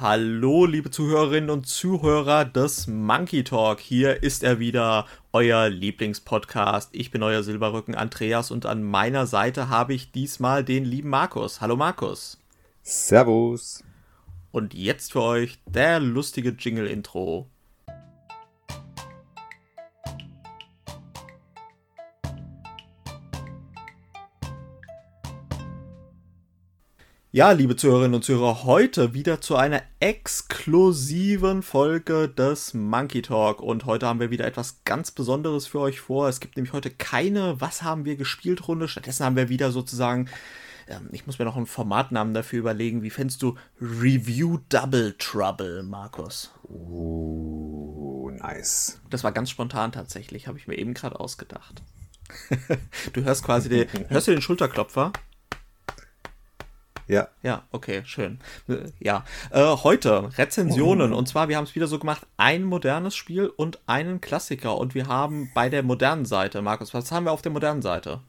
Hallo, liebe Zuhörerinnen und Zuhörer des Monkey Talk. Hier ist er wieder, euer Lieblingspodcast. Ich bin euer Silberrücken Andreas und an meiner Seite habe ich diesmal den lieben Markus. Hallo Markus. Servus. Und jetzt für euch der lustige Jingle-Intro. Ja, liebe Zuhörerinnen und Zuhörer, heute wieder zu einer exklusiven Folge des Monkey Talk. Und heute haben wir wieder etwas ganz Besonderes für euch vor. Es gibt nämlich heute keine Was haben wir gespielt Runde. Stattdessen haben wir wieder sozusagen, ähm, ich muss mir noch einen Formatnamen dafür überlegen. Wie fändest du Review Double Trouble, Markus? Oh, nice. Das war ganz spontan tatsächlich, habe ich mir eben gerade ausgedacht. du hörst quasi den, hörst du den Schulterklopfer? Ja. Ja, okay, schön. Ja, äh, heute Rezensionen. Und zwar, wir haben es wieder so gemacht, ein modernes Spiel und einen Klassiker. Und wir haben bei der modernen Seite, Markus, was haben wir auf der modernen Seite?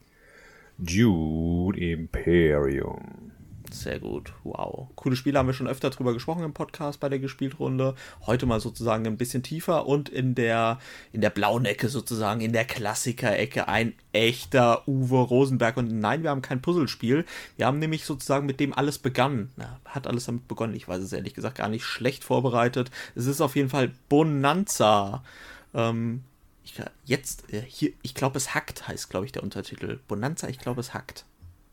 Dune Imperium. Sehr gut, wow. Coole Spiele haben wir schon öfter drüber gesprochen im Podcast bei der Gespieltrunde. Heute mal sozusagen ein bisschen tiefer und in der, in der blauen Ecke sozusagen, in der Klassiker-Ecke ein echter Uwe Rosenberg. Und nein, wir haben kein Puzzlespiel. Wir haben nämlich sozusagen mit dem alles begonnen. Na, hat alles damit begonnen. Ich weiß es ehrlich gesagt gar nicht schlecht vorbereitet. Es ist auf jeden Fall Bonanza. Ähm, ich, jetzt, äh, hier, ich glaube, es hackt, heißt, glaube ich, der Untertitel. Bonanza, ich glaube, es hackt.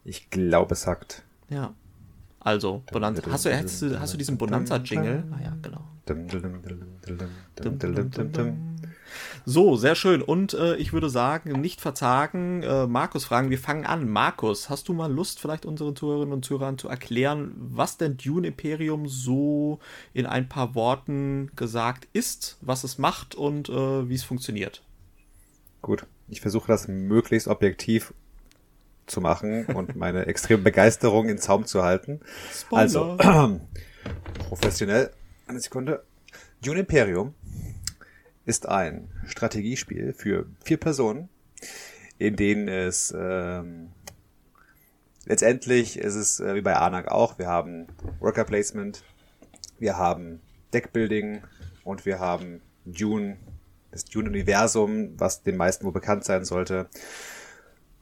Ich glaube, es hackt. Ja. Also, Bonanza. Hast du, hast du, hast du diesen Bonanza-Jingle? Ah ja, genau. So, sehr schön. Und äh, ich würde sagen, nicht verzagen, äh, Markus fragen. Wir fangen an. Markus, hast du mal Lust, vielleicht unseren Zuhörerinnen und Zuhörern zu erklären, was denn Dune Imperium so in ein paar Worten gesagt ist, was es macht und äh, wie es funktioniert? Gut. Ich versuche das möglichst objektiv zu machen und meine extreme Begeisterung in Zaum zu halten. Spoiler. Also, professionell, eine Sekunde. Dune Imperium ist ein Strategiespiel für vier Personen, in denen es ähm, letztendlich ist es äh, wie bei Anak auch, wir haben Worker Placement, wir haben Deckbuilding und wir haben Dune, das Dune-Universum, was den meisten wohl bekannt sein sollte.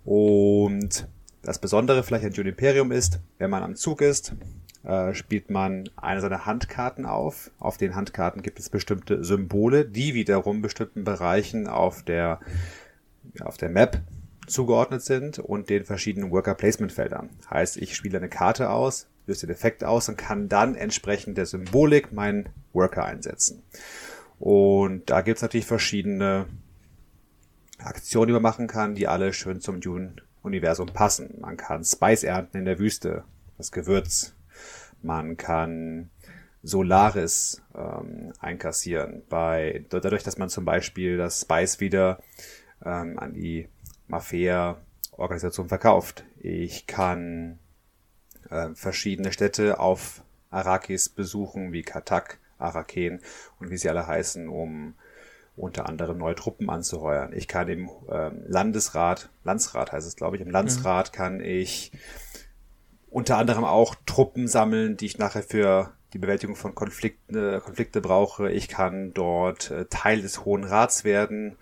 Und das Besondere vielleicht an Dune Imperium ist, wenn man am Zug ist, äh, spielt man eine seiner Handkarten auf. Auf den Handkarten gibt es bestimmte Symbole, die wiederum bestimmten Bereichen auf der, auf der Map zugeordnet sind und den verschiedenen Worker Placement Feldern. Heißt, ich spiele eine Karte aus, löse den Effekt aus und kann dann entsprechend der Symbolik meinen Worker einsetzen. Und da gibt es natürlich verschiedene Aktionen, die man machen kann, die alle schön zum Dune-Universum passen. Man kann Spice ernten in der Wüste, das Gewürz. Man kann Solaris ähm, einkassieren, bei, dadurch, dass man zum Beispiel das Spice wieder ähm, an die Mafia-Organisation verkauft. Ich kann äh, verschiedene Städte auf Arrakis besuchen, wie Katak, Araken und wie sie alle heißen, um unter anderem neue Truppen anzuheuern. Ich kann im ähm, Landesrat, Landsrat heißt es, glaube ich, im Landsrat mhm. kann ich unter anderem auch Truppen sammeln, die ich nachher für die Bewältigung von Konflikten, äh, Konflikte brauche. Ich kann dort äh, Teil des Hohen Rats werden,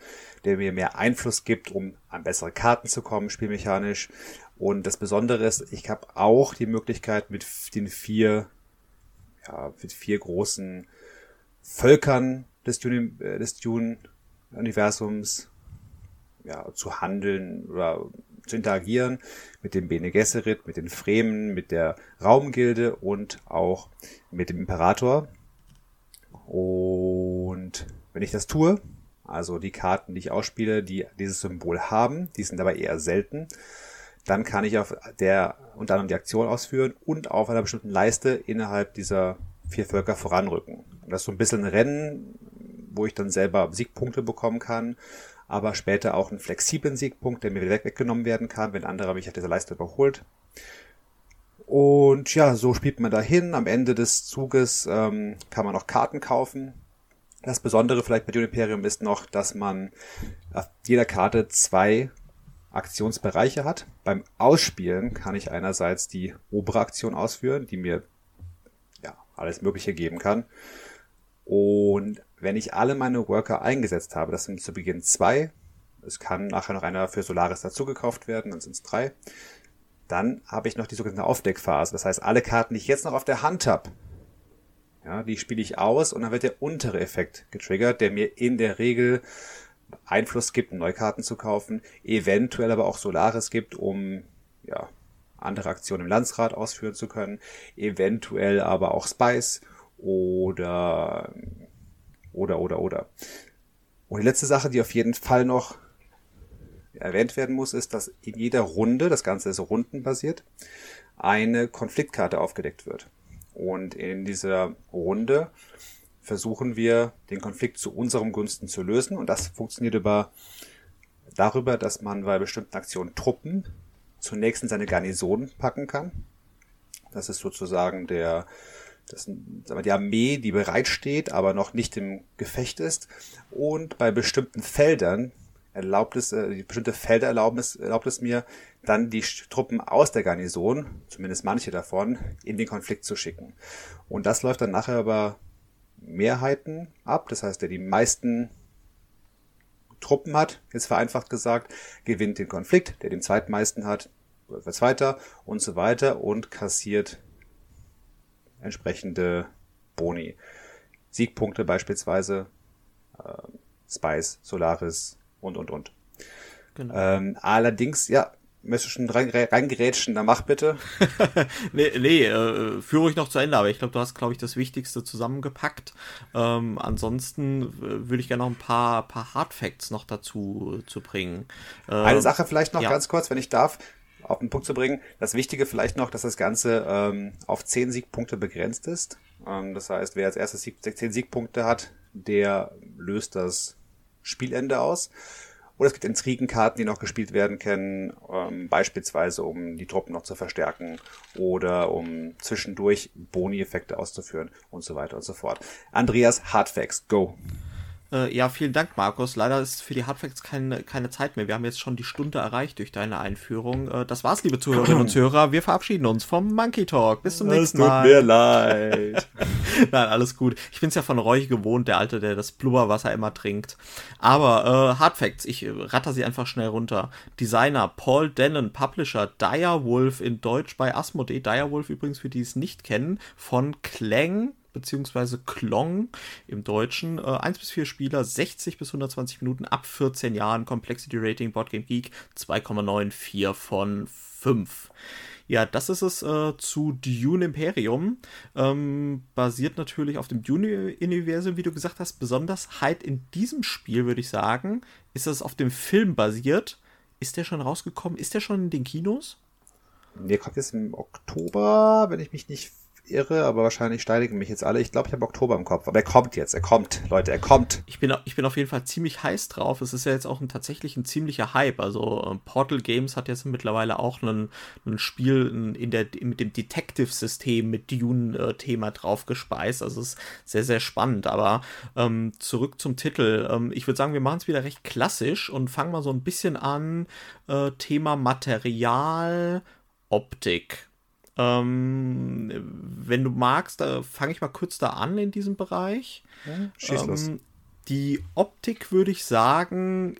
der mir mehr Einfluss gibt, um an bessere Karten zu kommen, spielmechanisch. Und das Besondere ist, ich habe auch die Möglichkeit, mit den vier, ja, mit vier großen Völkern des Dune, äh, des Dune-Universums ja, zu handeln oder zu interagieren mit dem Bene Gesserit, mit den Fremen, mit der Raumgilde und auch mit dem Imperator. Und wenn ich das tue, also die Karten, die ich ausspiele, die dieses Symbol haben, die sind aber eher selten, dann kann ich auf der unter anderem die Aktion ausführen und auf einer bestimmten Leiste innerhalb dieser vier Völker voranrücken. Das ist so ein bisschen ein Rennen, wo ich dann selber Siegpunkte bekommen kann, aber später auch einen flexiblen Siegpunkt, der mir wieder weggenommen werden kann, wenn andere mich auf dieser Leiste überholt. Und ja, so spielt man dahin. Am Ende des Zuges ähm, kann man noch Karten kaufen. Das Besondere vielleicht bei Dune ist noch, dass man auf jeder Karte zwei Aktionsbereiche hat. Beim Ausspielen kann ich einerseits die obere Aktion ausführen, die mir alles Mögliche geben kann. Und wenn ich alle meine Worker eingesetzt habe, das sind zu Beginn zwei, es kann nachher noch einer für Solaris dazugekauft werden, dann sind es drei, dann habe ich noch die sogenannte Aufdeckphase. Das heißt, alle Karten, die ich jetzt noch auf der Hand habe, ja, die spiele ich aus und dann wird der untere Effekt getriggert, der mir in der Regel Einfluss gibt, neue Karten zu kaufen, eventuell aber auch Solaris gibt, um ja, andere Aktionen im Landsrat ausführen zu können, eventuell aber auch Spice oder oder oder oder. Und die letzte Sache, die auf jeden Fall noch erwähnt werden muss, ist, dass in jeder Runde, das Ganze ist rundenbasiert, eine Konfliktkarte aufgedeckt wird. Und in dieser Runde versuchen wir, den Konflikt zu unserem Gunsten zu lösen. Und das funktioniert über, darüber, dass man bei bestimmten Aktionen Truppen zunächst in seine Garnison packen kann. Das ist sozusagen der, das, wir, die Armee, die bereitsteht, aber noch nicht im Gefecht ist. Und bei bestimmten Feldern erlaubt es, äh, bestimmte Felder erlauben es, erlaubt es mir, dann die Truppen aus der Garnison, zumindest manche davon, in den Konflikt zu schicken. Und das läuft dann nachher über Mehrheiten ab. Das heißt, der die meisten Truppen hat, jetzt vereinfacht gesagt, gewinnt den Konflikt, der den zweitmeisten hat, wird Zweiter und so weiter und kassiert entsprechende Boni. Siegpunkte beispielsweise, äh, Spice, Solaris und, und, und. Genau. Ähm, allerdings, ja, du schon reingerätschen, dann mach bitte. nee, nee äh, führe ich noch zu Ende, aber ich glaube, du hast, glaube ich, das Wichtigste zusammengepackt. Ähm, ansonsten äh, würde ich gerne noch ein paar, paar Hard Facts noch dazu zu bringen. Ähm, Eine Sache vielleicht noch ja. ganz kurz, wenn ich darf, auf den Punkt zu bringen. Das Wichtige vielleicht noch, dass das Ganze ähm, auf 10 Siegpunkte begrenzt ist. Ähm, das heißt, wer als erstes Sieg, 10 Siegpunkte hat, der löst das Spielende aus. Oder es gibt Intrigenkarten, die noch gespielt werden können, ähm, beispielsweise um die Truppen noch zu verstärken oder um zwischendurch Boni-Effekte auszuführen und so weiter und so fort. Andreas, Hardfacts, go! Äh, ja, vielen Dank, Markus. Leider ist für die Hardfacts keine, keine Zeit mehr. Wir haben jetzt schon die Stunde erreicht durch deine Einführung. Äh, das war's, liebe Zuhörerinnen und Zuhörer. Wir verabschieden uns vom Monkey Talk. Bis zum das nächsten Mal. Es tut mir leid. Nein, alles gut. Ich bin's ja von Roy gewohnt, der Alte, der das Blubberwasser immer trinkt. Aber äh, Hardfacts, ich ratter sie einfach schnell runter. Designer Paul Dennen, Publisher Direwolf in Deutsch bei Asmodee. Direwolf übrigens, für die es nicht kennen, von Clang beziehungsweise Klong im Deutschen. Äh, 1 bis 4 Spieler, 60 bis 120 Minuten, ab 14 Jahren, Complexity Rating, Boardgame Geek 2,94 von 5. Ja, das ist es äh, zu Dune Imperium. Ähm, basiert natürlich auf dem Dune-Universum, wie du gesagt hast. Besonders halt in diesem Spiel, würde ich sagen, ist es auf dem Film basiert. Ist der schon rausgekommen? Ist der schon in den Kinos? Der kommt jetzt im Oktober, wenn ich mich nicht irre, aber wahrscheinlich steinigen mich jetzt alle. Ich glaube, ich habe Oktober im Kopf. Aber er kommt jetzt, er kommt, Leute, er kommt. Ich bin, ich bin auf jeden Fall ziemlich heiß drauf. Es ist ja jetzt auch ein, tatsächlich ein ziemlicher Hype. Also äh, Portal Games hat jetzt mittlerweile auch ein, Spiel in der, mit dem Detective-System mit Dune-Thema drauf gespeist. Also es ist sehr, sehr spannend. Aber ähm, zurück zum Titel. Ähm, ich würde sagen, wir machen es wieder recht klassisch und fangen mal so ein bisschen an. Äh, Thema Material, Optik. Ähm, wenn du magst, da fange ich mal kurz da an in diesem Bereich. Schieß los. Ähm, die Optik, würde ich sagen,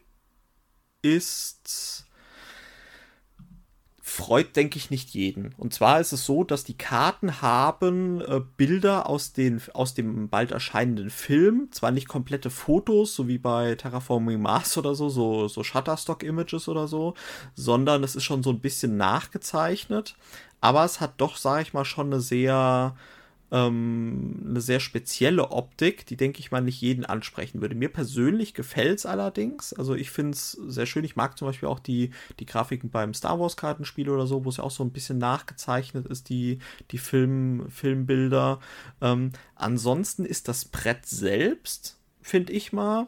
ist freut, denke ich, nicht jeden. Und zwar ist es so, dass die Karten haben äh, Bilder aus, den, aus dem bald erscheinenden Film. Zwar nicht komplette Fotos, so wie bei Terraforming Mars oder so, so, so Shutterstock-Images oder so, sondern es ist schon so ein bisschen nachgezeichnet aber es hat doch, sage ich mal, schon eine sehr, ähm, eine sehr spezielle Optik, die, denke ich mal, nicht jeden ansprechen würde. Mir persönlich gefällt es allerdings. Also ich finde es sehr schön. Ich mag zum Beispiel auch die, die Grafiken beim Star Wars-Kartenspiel oder so, wo es ja auch so ein bisschen nachgezeichnet ist, die, die Film, Filmbilder. Ähm, ansonsten ist das Brett selbst, finde ich mal,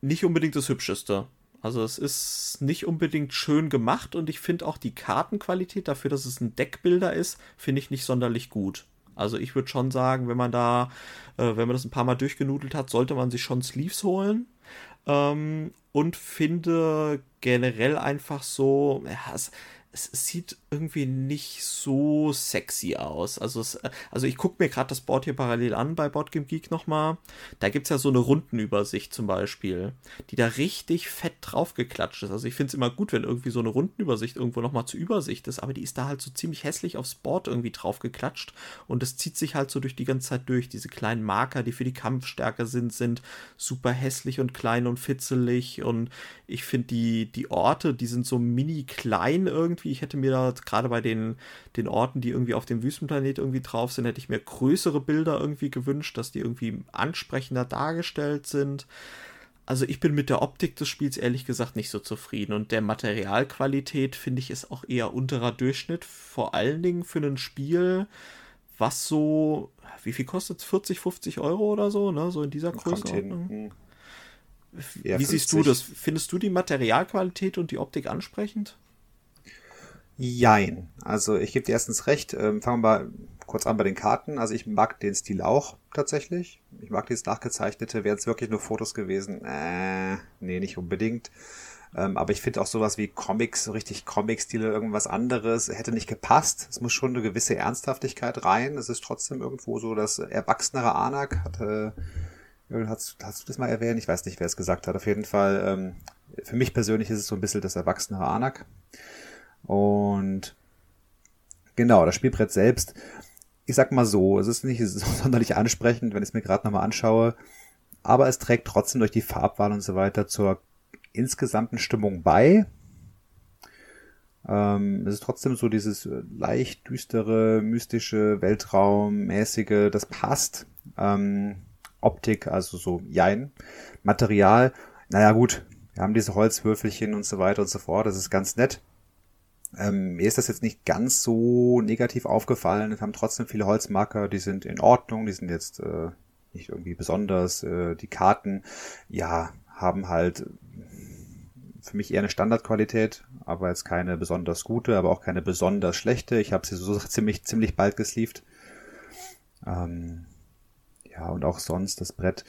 nicht unbedingt das hübscheste. Also es ist nicht unbedingt schön gemacht und ich finde auch die Kartenqualität dafür, dass es ein Deckbilder ist, finde ich nicht sonderlich gut. Also ich würde schon sagen, wenn man da, äh, wenn man das ein paar Mal durchgenudelt hat, sollte man sich schon Sleeves holen. Ähm, und finde generell einfach so, ja, es, es sieht irgendwie nicht so sexy aus. Also, es, also ich gucke mir gerade das Board hier parallel an bei Boardgame Geek nochmal. Da gibt es ja so eine Rundenübersicht zum Beispiel, die da richtig fett draufgeklatscht ist. Also ich finde es immer gut, wenn irgendwie so eine Rundenübersicht irgendwo nochmal zur Übersicht ist, aber die ist da halt so ziemlich hässlich aufs Board irgendwie draufgeklatscht und es zieht sich halt so durch die ganze Zeit durch. Diese kleinen Marker, die für die Kampfstärke sind, sind super hässlich und klein und fitzelig und ich finde die, die Orte, die sind so mini klein irgendwie. Ich hätte mir da gerade bei den, den Orten, die irgendwie auf dem Wüstenplanet irgendwie drauf sind, hätte ich mir größere Bilder irgendwie gewünscht, dass die irgendwie ansprechender dargestellt sind. Also ich bin mit der Optik des Spiels ehrlich gesagt nicht so zufrieden und der Materialqualität finde ich ist auch eher unterer Durchschnitt, vor allen Dingen für ein Spiel, was so, wie viel kostet es? 40, 50 Euro oder so, ne? So in dieser Größenordnung. Ja, wie 50. siehst du das? Findest du die Materialqualität und die Optik ansprechend? Jein. Also ich gebe dir erstens recht. Ähm, fangen wir mal kurz an bei den Karten. Also ich mag den Stil auch tatsächlich. Ich mag dieses nachgezeichnete. Wären es wirklich nur Fotos gewesen? Äh, nee, nicht unbedingt. Ähm, aber ich finde auch sowas wie Comics, so richtig Comic-Stile, irgendwas anderes, hätte nicht gepasst. Es muss schon eine gewisse Ernsthaftigkeit rein. Es ist trotzdem irgendwo so das erwachsenere Anak. Hatte, hast, hast du das mal erwähnt? Ich weiß nicht, wer es gesagt hat. Auf jeden Fall, ähm, für mich persönlich ist es so ein bisschen das erwachsenere Anak. Und genau, das Spielbrett selbst, ich sag mal so, es ist nicht so sonderlich ansprechend, wenn ich es mir gerade nochmal anschaue, aber es trägt trotzdem durch die Farbwahl und so weiter zur insgesamten Stimmung bei. Ähm, es ist trotzdem so dieses leicht düstere, mystische, Weltraummäßige, das passt. Ähm, Optik, also so Jein. Material, naja gut, wir haben diese Holzwürfelchen und so weiter und so fort, das ist ganz nett. Ähm, mir ist das jetzt nicht ganz so negativ aufgefallen. Wir haben trotzdem viele Holzmarker, die sind in Ordnung, die sind jetzt äh, nicht irgendwie besonders. Äh, die Karten, ja, haben halt für mich eher eine Standardqualität, aber jetzt keine besonders gute, aber auch keine besonders schlechte. Ich habe sie so ziemlich, ziemlich bald gesleeved. Ähm, ja, und auch sonst das Brett.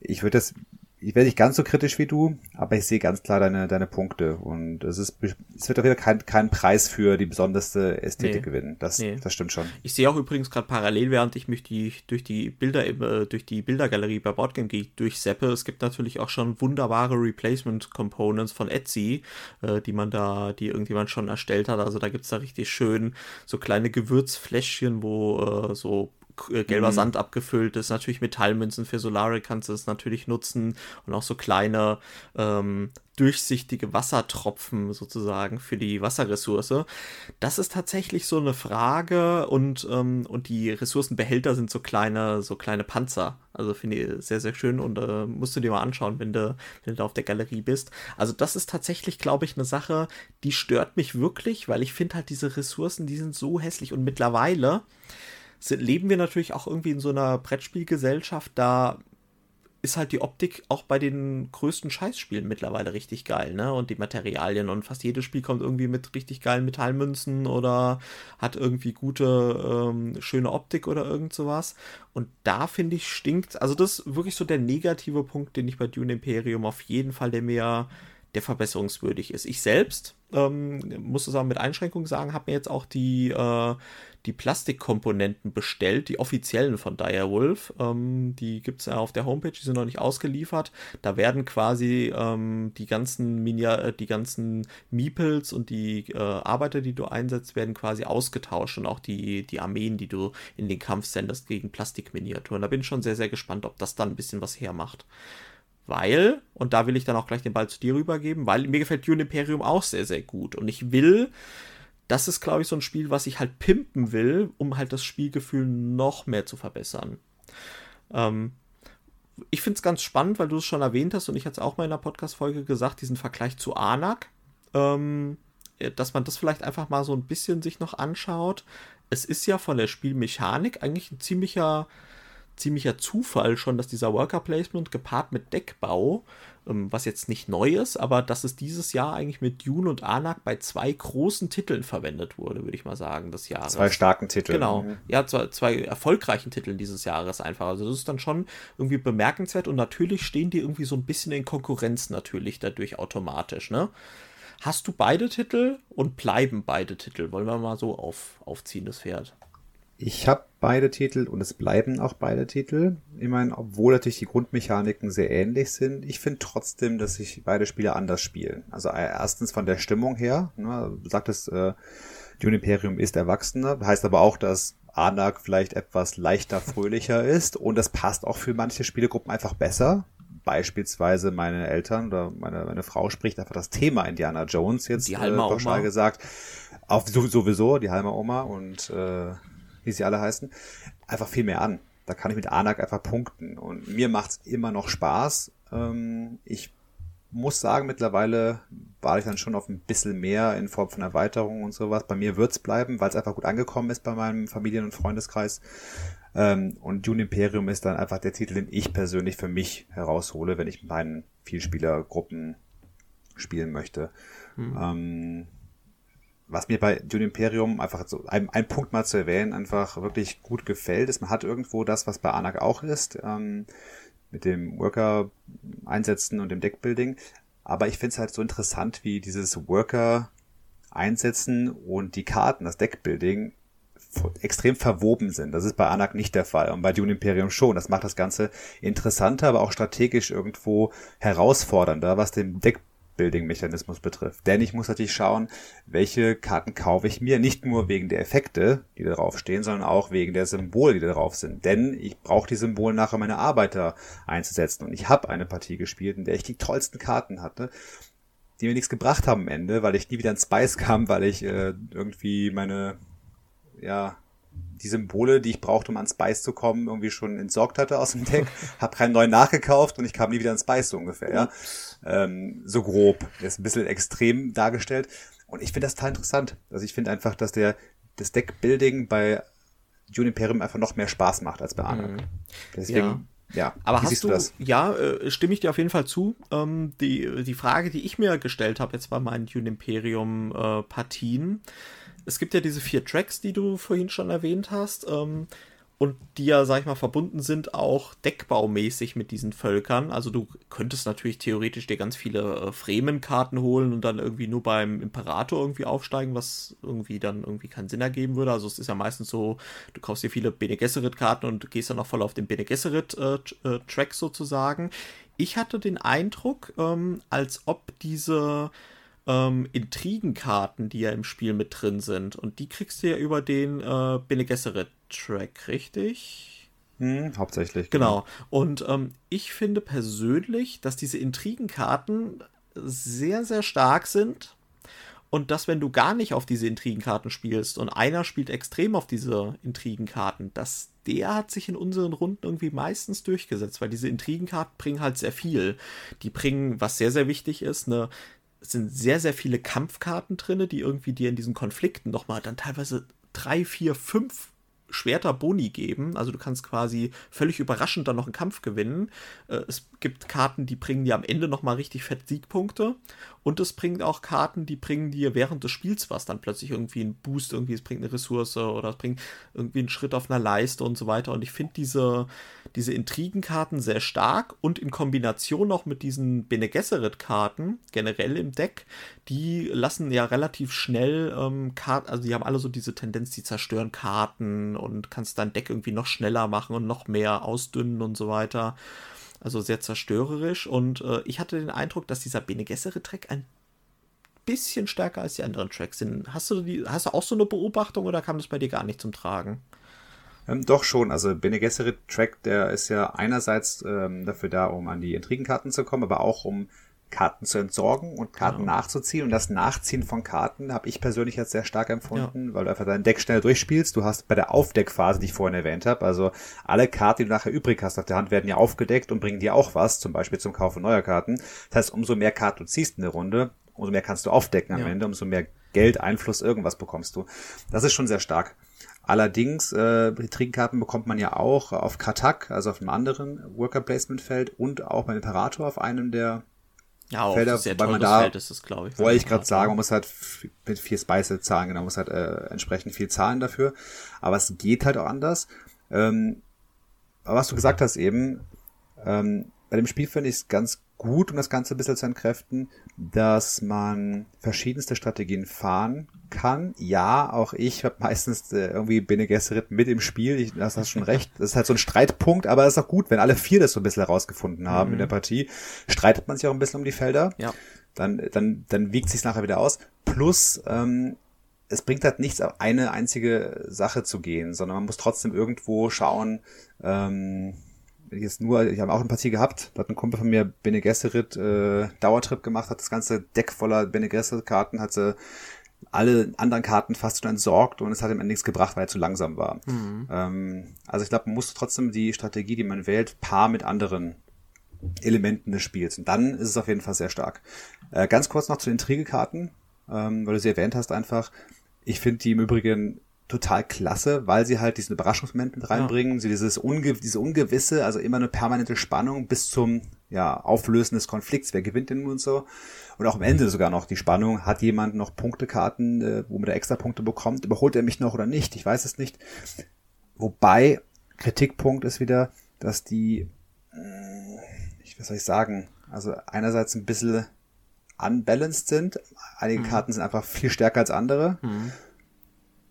Ich würde das ich werde nicht ganz so kritisch wie du, aber ich sehe ganz klar deine, deine Punkte. Und es ist, es wird auf jeden Fall kein, kein Preis für die besonderste Ästhetik nee, gewinnen. Das, nee. das stimmt schon. Ich sehe auch übrigens gerade parallel, während ich mich die, durch die Bilder, äh, durch die Bildergalerie bei Boardgame Geek durchseppe. Es gibt natürlich auch schon wunderbare Replacement Components von Etsy, äh, die man da, die irgendjemand schon erstellt hat. Also da gibt es da richtig schön so kleine Gewürzfläschchen, wo äh, so gelber mhm. Sand abgefüllt ist. Natürlich Metallmünzen für Solare kannst du es natürlich nutzen und auch so kleine ähm, durchsichtige Wassertropfen sozusagen für die Wasserressource. Das ist tatsächlich so eine Frage und, ähm, und die Ressourcenbehälter sind so kleine, so kleine Panzer. Also finde ich sehr, sehr schön und äh, musst du dir mal anschauen, wenn du, wenn du da auf der Galerie bist. Also das ist tatsächlich, glaube ich, eine Sache, die stört mich wirklich, weil ich finde halt diese Ressourcen, die sind so hässlich und mittlerweile sind, leben wir natürlich auch irgendwie in so einer Brettspielgesellschaft, da ist halt die Optik auch bei den größten Scheißspielen mittlerweile richtig geil, ne? Und die Materialien und fast jedes Spiel kommt irgendwie mit richtig geilen Metallmünzen oder hat irgendwie gute, ähm, schöne Optik oder irgend sowas. Und da finde ich stinkt, also das ist wirklich so der negative Punkt, den ich bei Dune Imperium auf jeden Fall, der mir der verbesserungswürdig ist. Ich selbst, ähm, muss auch mit Einschränkungen sagen, habe mir jetzt auch die, äh, die Plastikkomponenten bestellt, die offiziellen von Direwolf. Ähm, die gibt es ja auf der Homepage, die sind noch nicht ausgeliefert. Da werden quasi ähm, die ganzen Minia äh, die ganzen Meeples und die äh, Arbeiter, die du einsetzt, werden quasi ausgetauscht und auch die, die Armeen, die du in den Kampf sendest gegen Plastikminiaturen. Da bin ich schon sehr, sehr gespannt, ob das dann ein bisschen was hermacht weil, und da will ich dann auch gleich den Ball zu dir rübergeben, weil mir gefällt Dune Imperium auch sehr, sehr gut. Und ich will, das ist, glaube ich, so ein Spiel, was ich halt pimpen will, um halt das Spielgefühl noch mehr zu verbessern. Ähm, ich finde es ganz spannend, weil du es schon erwähnt hast und ich hatte es auch mal in der Podcast-Folge gesagt, diesen Vergleich zu Anak. Ähm, dass man das vielleicht einfach mal so ein bisschen sich noch anschaut. Es ist ja von der Spielmechanik eigentlich ein ziemlicher ziemlicher Zufall schon, dass dieser Worker Placement gepaart mit Deckbau, was jetzt nicht neu ist, aber dass es dieses Jahr eigentlich mit Dune und Anak bei zwei großen Titeln verwendet wurde, würde ich mal sagen, des Jahres. Zwei starken Titeln. Genau. Mhm. Ja, zwei, zwei erfolgreichen Titeln dieses Jahres einfach. Also das ist dann schon irgendwie bemerkenswert und natürlich stehen die irgendwie so ein bisschen in Konkurrenz natürlich dadurch automatisch, ne? Hast du beide Titel und bleiben beide Titel? Wollen wir mal so auf, aufziehen, das Pferd? Ich habe beide Titel und es bleiben auch beide Titel. Ich meine, obwohl natürlich die Grundmechaniken sehr ähnlich sind, ich finde trotzdem, dass sich beide Spiele anders spielen. Also äh, erstens von der Stimmung her, ne, du sagtest, äh, Dune Imperium ist erwachsener, heißt aber auch, dass Anak vielleicht etwas leichter, fröhlicher ist und das passt auch für manche Spielegruppen einfach besser. Beispielsweise meine Eltern oder meine, meine Frau spricht einfach das Thema Indiana Jones jetzt die Halma äh, Oma. gesagt. Auf sowieso die Halma Oma und äh, wie sie alle heißen, einfach viel mehr an. Da kann ich mit Anak einfach punkten und mir macht's immer noch Spaß. Ähm, ich muss sagen, mittlerweile war ich dann schon auf ein bisschen mehr in Form von Erweiterungen und sowas. Bei mir wird's bleiben, weil es einfach gut angekommen ist bei meinem Familien- und Freundeskreis. Ähm, und Dune Imperium ist dann einfach der Titel, den ich persönlich für mich heraushole, wenn ich mit meinen Vielspielergruppen spielen möchte. Mhm. Ähm, was mir bei Dune Imperium einfach so ein, ein, Punkt mal zu erwähnen, einfach wirklich gut gefällt, ist, man hat irgendwo das, was bei Anak auch ist. Ähm, mit dem Worker einsetzen und dem Deckbuilding. Aber ich finde es halt so interessant, wie dieses Worker einsetzen und die Karten, das Deckbuilding extrem verwoben sind. Das ist bei Anak nicht der Fall und bei Dune Imperium schon. Das macht das Ganze interessanter, aber auch strategisch irgendwo herausfordernder, was den Deck Building-Mechanismus betrifft. Denn ich muss natürlich schauen, welche Karten kaufe ich mir, nicht nur wegen der Effekte, die da stehen, sondern auch wegen der Symbole, die da sind. Denn ich brauche die Symbole nachher, meine Arbeiter einzusetzen. Und ich habe eine Partie gespielt, in der ich die tollsten Karten hatte, die mir nichts gebracht haben am Ende, weil ich nie wieder ins Spice kam, weil ich äh, irgendwie meine, ja, die Symbole, die ich brauchte, um an Spice zu kommen, irgendwie schon entsorgt hatte aus dem Deck, habe keinen neuen nachgekauft und ich kam nie wieder ins Spice so ungefähr. Ja? Ähm, so grob. Das ist ein bisschen extrem dargestellt. Und ich finde das total interessant. Also ich finde einfach, dass der das Deckbuilding bei Dune Imperium einfach noch mehr Spaß macht als bei anderen. Mhm. Deswegen, ja. Ja, aber Wie hast du, das? ja, äh, stimme ich dir auf jeden Fall zu. Ähm, die, die Frage, die ich mir gestellt habe jetzt bei meinen Dune Imperium äh, Partien, es gibt ja diese vier Tracks, die du vorhin schon erwähnt hast. Ähm, und die ja, sag ich mal, verbunden sind auch deckbaumäßig mit diesen Völkern. Also du könntest natürlich theoretisch dir ganz viele äh, Fremen-Karten holen und dann irgendwie nur beim Imperator irgendwie aufsteigen, was irgendwie dann irgendwie keinen Sinn ergeben würde. Also es ist ja meistens so, du kaufst dir viele Bene Gesserit-Karten und gehst dann auch voll auf den Bene Gesserit-Track äh, äh, sozusagen. Ich hatte den Eindruck, ähm, als ob diese ähm, Intrigenkarten, die ja im Spiel mit drin sind. Und die kriegst du ja über den äh, Bene Gesserit-Track, richtig? Hm, hauptsächlich. Genau. genau. Und ähm, ich finde persönlich, dass diese Intrigenkarten sehr, sehr stark sind. Und dass, wenn du gar nicht auf diese Intrigenkarten spielst und einer spielt extrem auf diese Intrigenkarten, dass der hat sich in unseren Runden irgendwie meistens durchgesetzt, weil diese Intrigenkarten bringen halt sehr viel. Die bringen, was sehr, sehr wichtig ist, eine sind sehr, sehr viele Kampfkarten drin, die irgendwie dir in diesen Konflikten nochmal dann teilweise drei, vier, fünf Schwerter Boni geben. Also du kannst quasi völlig überraschend dann noch einen Kampf gewinnen. Äh, es gibt Karten, die bringen dir am Ende nochmal richtig fett Siegpunkte. Und es bringt auch Karten, die bringen dir während des Spiels was. Dann plötzlich irgendwie einen Boost, irgendwie es bringt eine Ressource oder es bringt irgendwie einen Schritt auf einer Leiste und so weiter. Und ich finde diese, diese Intrigenkarten sehr stark und in Kombination noch mit diesen Bene Gesserit-Karten generell im Deck, die lassen ja relativ schnell ähm, Karten, also die haben alle so diese Tendenz, die zerstören Karten und kannst dein Deck irgendwie noch schneller machen und noch mehr ausdünnen und so weiter. Also sehr zerstörerisch und äh, ich hatte den Eindruck, dass dieser Bene Gesserit-Track ein bisschen stärker als die anderen Tracks sind. Hast du, die, hast du auch so eine Beobachtung oder kam das bei dir gar nicht zum Tragen? Ähm, doch schon, also Bene Gesserit Track, der ist ja einerseits ähm, dafür da, um an die Intrigenkarten zu kommen, aber auch um Karten zu entsorgen und Karten genau. nachzuziehen. Und das Nachziehen von Karten habe ich persönlich jetzt sehr stark empfunden, ja. weil du einfach dein Deck schnell durchspielst. Du hast bei der Aufdeckphase, die ich vorhin erwähnt habe, also alle Karten, die du nachher übrig hast auf der Hand, werden ja aufgedeckt und bringen dir auch was, zum Beispiel zum Kaufen neuer Karten. Das heißt, umso mehr Karten du ziehst in der Runde, umso mehr kannst du aufdecken am ja. Ende, umso mehr Geld, Einfluss, irgendwas bekommst du. Das ist schon sehr stark. Allerdings, äh, Trinkkarten bekommt man ja auch auf Katak, also auf einem anderen Worker Placement Feld und auch beim Imperator auf einem der ja, auch Felder, sehr weil man da, Feld ist es, glaube ich. Wollte ich gerade sagen, man muss halt mit vier Spice zahlen, genau, man muss halt äh, entsprechend viel zahlen dafür. Aber es geht halt auch anders. Ähm, aber was du gesagt hast eben, ähm, bei dem Spiel finde ich es ganz gut, um das Ganze ein bisschen zu entkräften, dass man verschiedenste Strategien fahren kann. Ja, auch ich habe meistens äh, irgendwie Bene Gesserit mit im Spiel. Ich, das hast schon recht. Das ist halt so ein Streitpunkt, aber es ist auch gut, wenn alle vier das so ein bisschen herausgefunden haben mhm. in der Partie. Streitet man sich auch ein bisschen um die Felder. Ja. Dann, dann, dann wiegt sich nachher wieder aus. Plus, ähm, es bringt halt nichts, auf eine einzige Sache zu gehen, sondern man muss trotzdem irgendwo schauen, ähm, jetzt nur, ich habe auch eine Partie gehabt, da hat ein Kumpel von mir Bene Gesserit äh, Dauertrip gemacht, hat das ganze Deck voller Bene Gesserit Karten, hat sie alle anderen Karten fast schon entsorgt und es hat ihm nichts gebracht, weil er zu langsam war. Mhm. Ähm, also ich glaube, man muss trotzdem die Strategie, die man wählt, paar mit anderen Elementen des Spiels. Und dann ist es auf jeden Fall sehr stark. Äh, ganz kurz noch zu den Intrigekarten, ähm, weil du sie erwähnt hast einfach. Ich finde die im Übrigen total klasse, weil sie halt diesen Überraschungsmoment mit reinbringen, ja. sie dieses Unge diese Ungewisse, also immer eine permanente Spannung bis zum ja, Auflösen des Konflikts, wer gewinnt denn nun und so. Und auch am Ende sogar noch die Spannung, hat jemand noch Punktekarten, äh, womit er extra Punkte bekommt, überholt er mich noch oder nicht, ich weiß es nicht. Wobei, Kritikpunkt ist wieder, dass die, äh, ich, was soll ich sagen, also einerseits ein bisschen unbalanced sind, einige mhm. Karten sind einfach viel stärker als andere. Mhm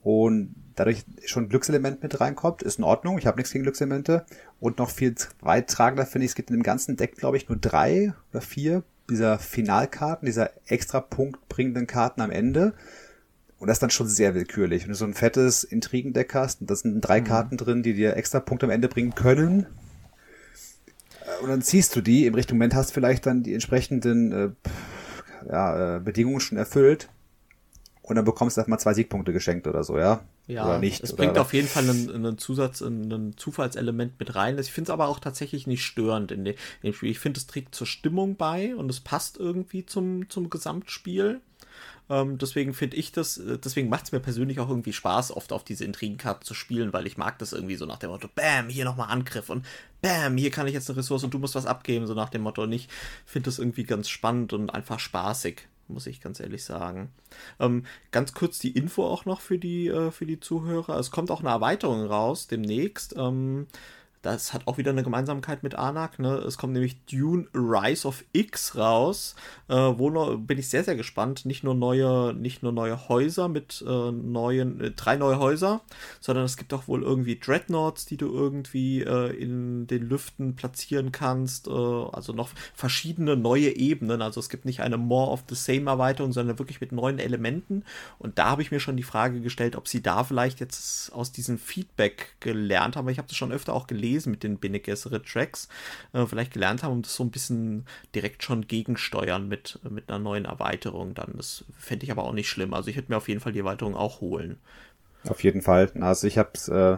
und dadurch schon ein Glückselement mit reinkommt, ist in Ordnung. Ich habe nichts gegen Glückselemente. Und noch viel weittragender finde ich, es gibt in dem ganzen Deck, glaube ich, nur drei oder vier dieser Finalkarten, dieser extra Punkt bringenden Karten am Ende. Und das ist dann schon sehr willkürlich. Wenn du so ein fettes Intrigendeck hast, und da sind drei mhm. Karten drin, die dir extra Punkte am Ende bringen können. Und dann ziehst du die, im richtigen Moment hast vielleicht dann die entsprechenden äh, ja, äh, Bedingungen schon erfüllt und dann bekommst du erstmal zwei Siegpunkte geschenkt oder so, ja? Ja, oder nicht, es bringt auf jeden Fall einen, einen Zusatz, ein Zufallselement mit rein. Ich finde es aber auch tatsächlich nicht störend in, dem Spiel. Ich finde, es trägt zur Stimmung bei und es passt irgendwie zum, zum Gesamtspiel. Ähm, deswegen finde ich das, äh, deswegen macht es mir persönlich auch irgendwie Spaß, oft auf diese Intrigenkarten zu spielen, weil ich mag das irgendwie so nach dem Motto, Bam, hier nochmal Angriff und Bam, hier kann ich jetzt eine Ressource und du musst was abgeben, so nach dem Motto. Und ich finde das irgendwie ganz spannend und einfach spaßig muss ich ganz ehrlich sagen. Ähm, ganz kurz die Info auch noch für die, äh, für die Zuhörer. Es kommt auch eine Erweiterung raus demnächst. Ähm, das hat auch wieder eine Gemeinsamkeit mit Anak. Ne? Es kommt nämlich Dune Rise of X raus. Äh, wo noch, bin ich sehr, sehr gespannt. Nicht nur neue, nicht nur neue Häuser mit äh, neuen, äh, drei neue Häuser, sondern es gibt auch wohl irgendwie Dreadnoughts, die du irgendwie äh, in den Lüften platzieren kannst. Äh, also noch verschiedene neue Ebenen. Also es gibt nicht eine More of the Same Erweiterung, sondern wirklich mit neuen Elementen. Und da habe ich mir schon die Frage gestellt, ob sie da vielleicht jetzt aus diesem Feedback gelernt haben. Ich habe das schon öfter auch gelesen gelesen mit den Bene Gesserit Tracks, äh, vielleicht gelernt haben und das so ein bisschen direkt schon gegensteuern mit, mit einer neuen Erweiterung dann. Das fände ich aber auch nicht schlimm. Also ich würde mir auf jeden Fall die Erweiterung auch holen. Auf jeden Fall. Also ich hab's, äh,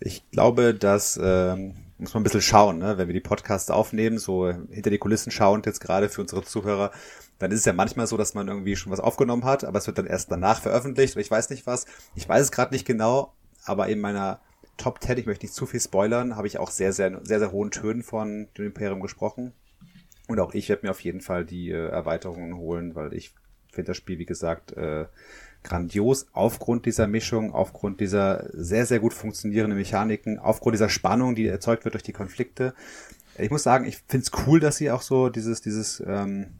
ich glaube, dass äh, muss man ein bisschen schauen, ne? wenn wir die Podcasts aufnehmen, so hinter die Kulissen schauend jetzt gerade für unsere Zuhörer, dann ist es ja manchmal so, dass man irgendwie schon was aufgenommen hat, aber es wird dann erst danach veröffentlicht oder ich weiß nicht was. Ich weiß es gerade nicht genau, aber in meiner Top 10, ich möchte nicht zu viel spoilern, habe ich auch sehr, sehr, sehr, sehr hohen Tönen von dem Imperium gesprochen. Und auch ich werde mir auf jeden Fall die äh, Erweiterungen holen, weil ich finde das Spiel, wie gesagt, äh, grandios aufgrund dieser Mischung, aufgrund dieser sehr, sehr gut funktionierenden Mechaniken, aufgrund dieser Spannung, die erzeugt wird durch die Konflikte. Ich muss sagen, ich finde es cool, dass sie auch so dieses, dieses ähm,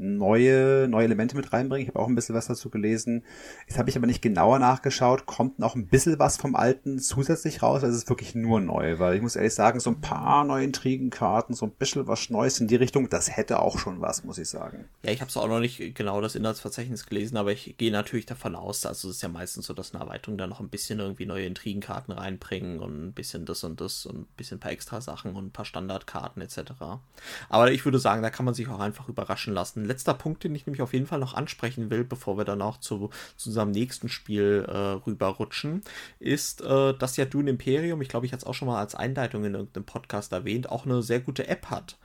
neue, neue Elemente mit reinbringen. Ich habe auch ein bisschen was dazu gelesen. Jetzt habe ich aber nicht genauer nachgeschaut. Kommt noch ein bisschen was vom Alten zusätzlich raus? Also es ist wirklich nur neu, weil ich muss ehrlich sagen, so ein paar neue Intrigenkarten, so ein bisschen was Neues in die Richtung, das hätte auch schon was, muss ich sagen. Ja, ich habe es auch noch nicht genau das Inhaltsverzeichnis gelesen, aber ich gehe natürlich davon aus, also es ist ja meistens so, dass eine Erweiterung da noch ein bisschen irgendwie neue Intrigenkarten reinbringen und ein bisschen das und das und ein bisschen ein paar extra Sachen und ein paar Standardkarten etc. Aber ich würde sagen, da kann man sich auch einfach überraschen lassen letzter Punkt, den ich nämlich auf jeden Fall noch ansprechen will, bevor wir dann auch zu, zu unserem nächsten Spiel äh, rüberrutschen, ist, äh, dass ja Dune Imperium, ich glaube, ich hatte es auch schon mal als Einleitung in irgendeinem Podcast erwähnt, auch eine sehr gute App hat.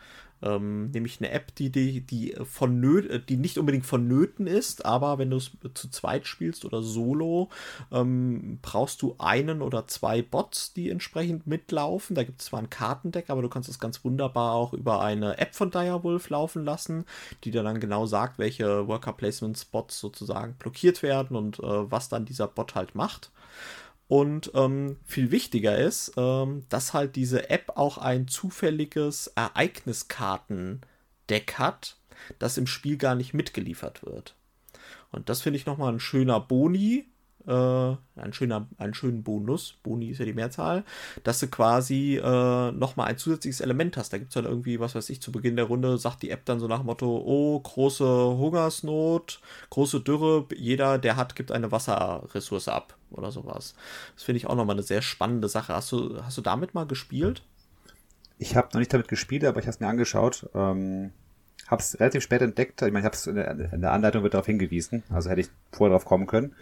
Ähm, nämlich eine App, die, die, die, vonnöt, äh, die nicht unbedingt vonnöten ist, aber wenn du es zu zweit spielst oder solo, ähm, brauchst du einen oder zwei Bots, die entsprechend mitlaufen. Da gibt es zwar ein Kartendeck, aber du kannst es ganz wunderbar auch über eine App von Direwolf laufen lassen, die dir dann genau sagt, welche Worker Placement Spots sozusagen blockiert werden und äh, was dann dieser Bot halt macht. Und ähm, viel wichtiger ist, ähm, dass halt diese App auch ein zufälliges Ereigniskartendeck hat, das im Spiel gar nicht mitgeliefert wird. Und das finde ich nochmal ein schöner Boni, äh, ein schöner, einen schönen Bonus, Boni ist ja die Mehrzahl, dass du quasi äh, nochmal ein zusätzliches Element hast. Da gibt es dann irgendwie, was weiß ich, zu Beginn der Runde sagt die App dann so nach dem Motto, oh, große Hungersnot, große Dürre, jeder, der hat, gibt eine Wasserressource ab oder sowas. Das finde ich auch nochmal eine sehr spannende Sache. Hast du, hast du damit mal gespielt? Ich habe noch nicht damit gespielt, aber ich habe es mir angeschaut. Ähm, habe es relativ spät entdeckt. Ich meine, ich habe es in, der Anleitung wird darauf hingewiesen. Also hätte ich vorher drauf kommen können.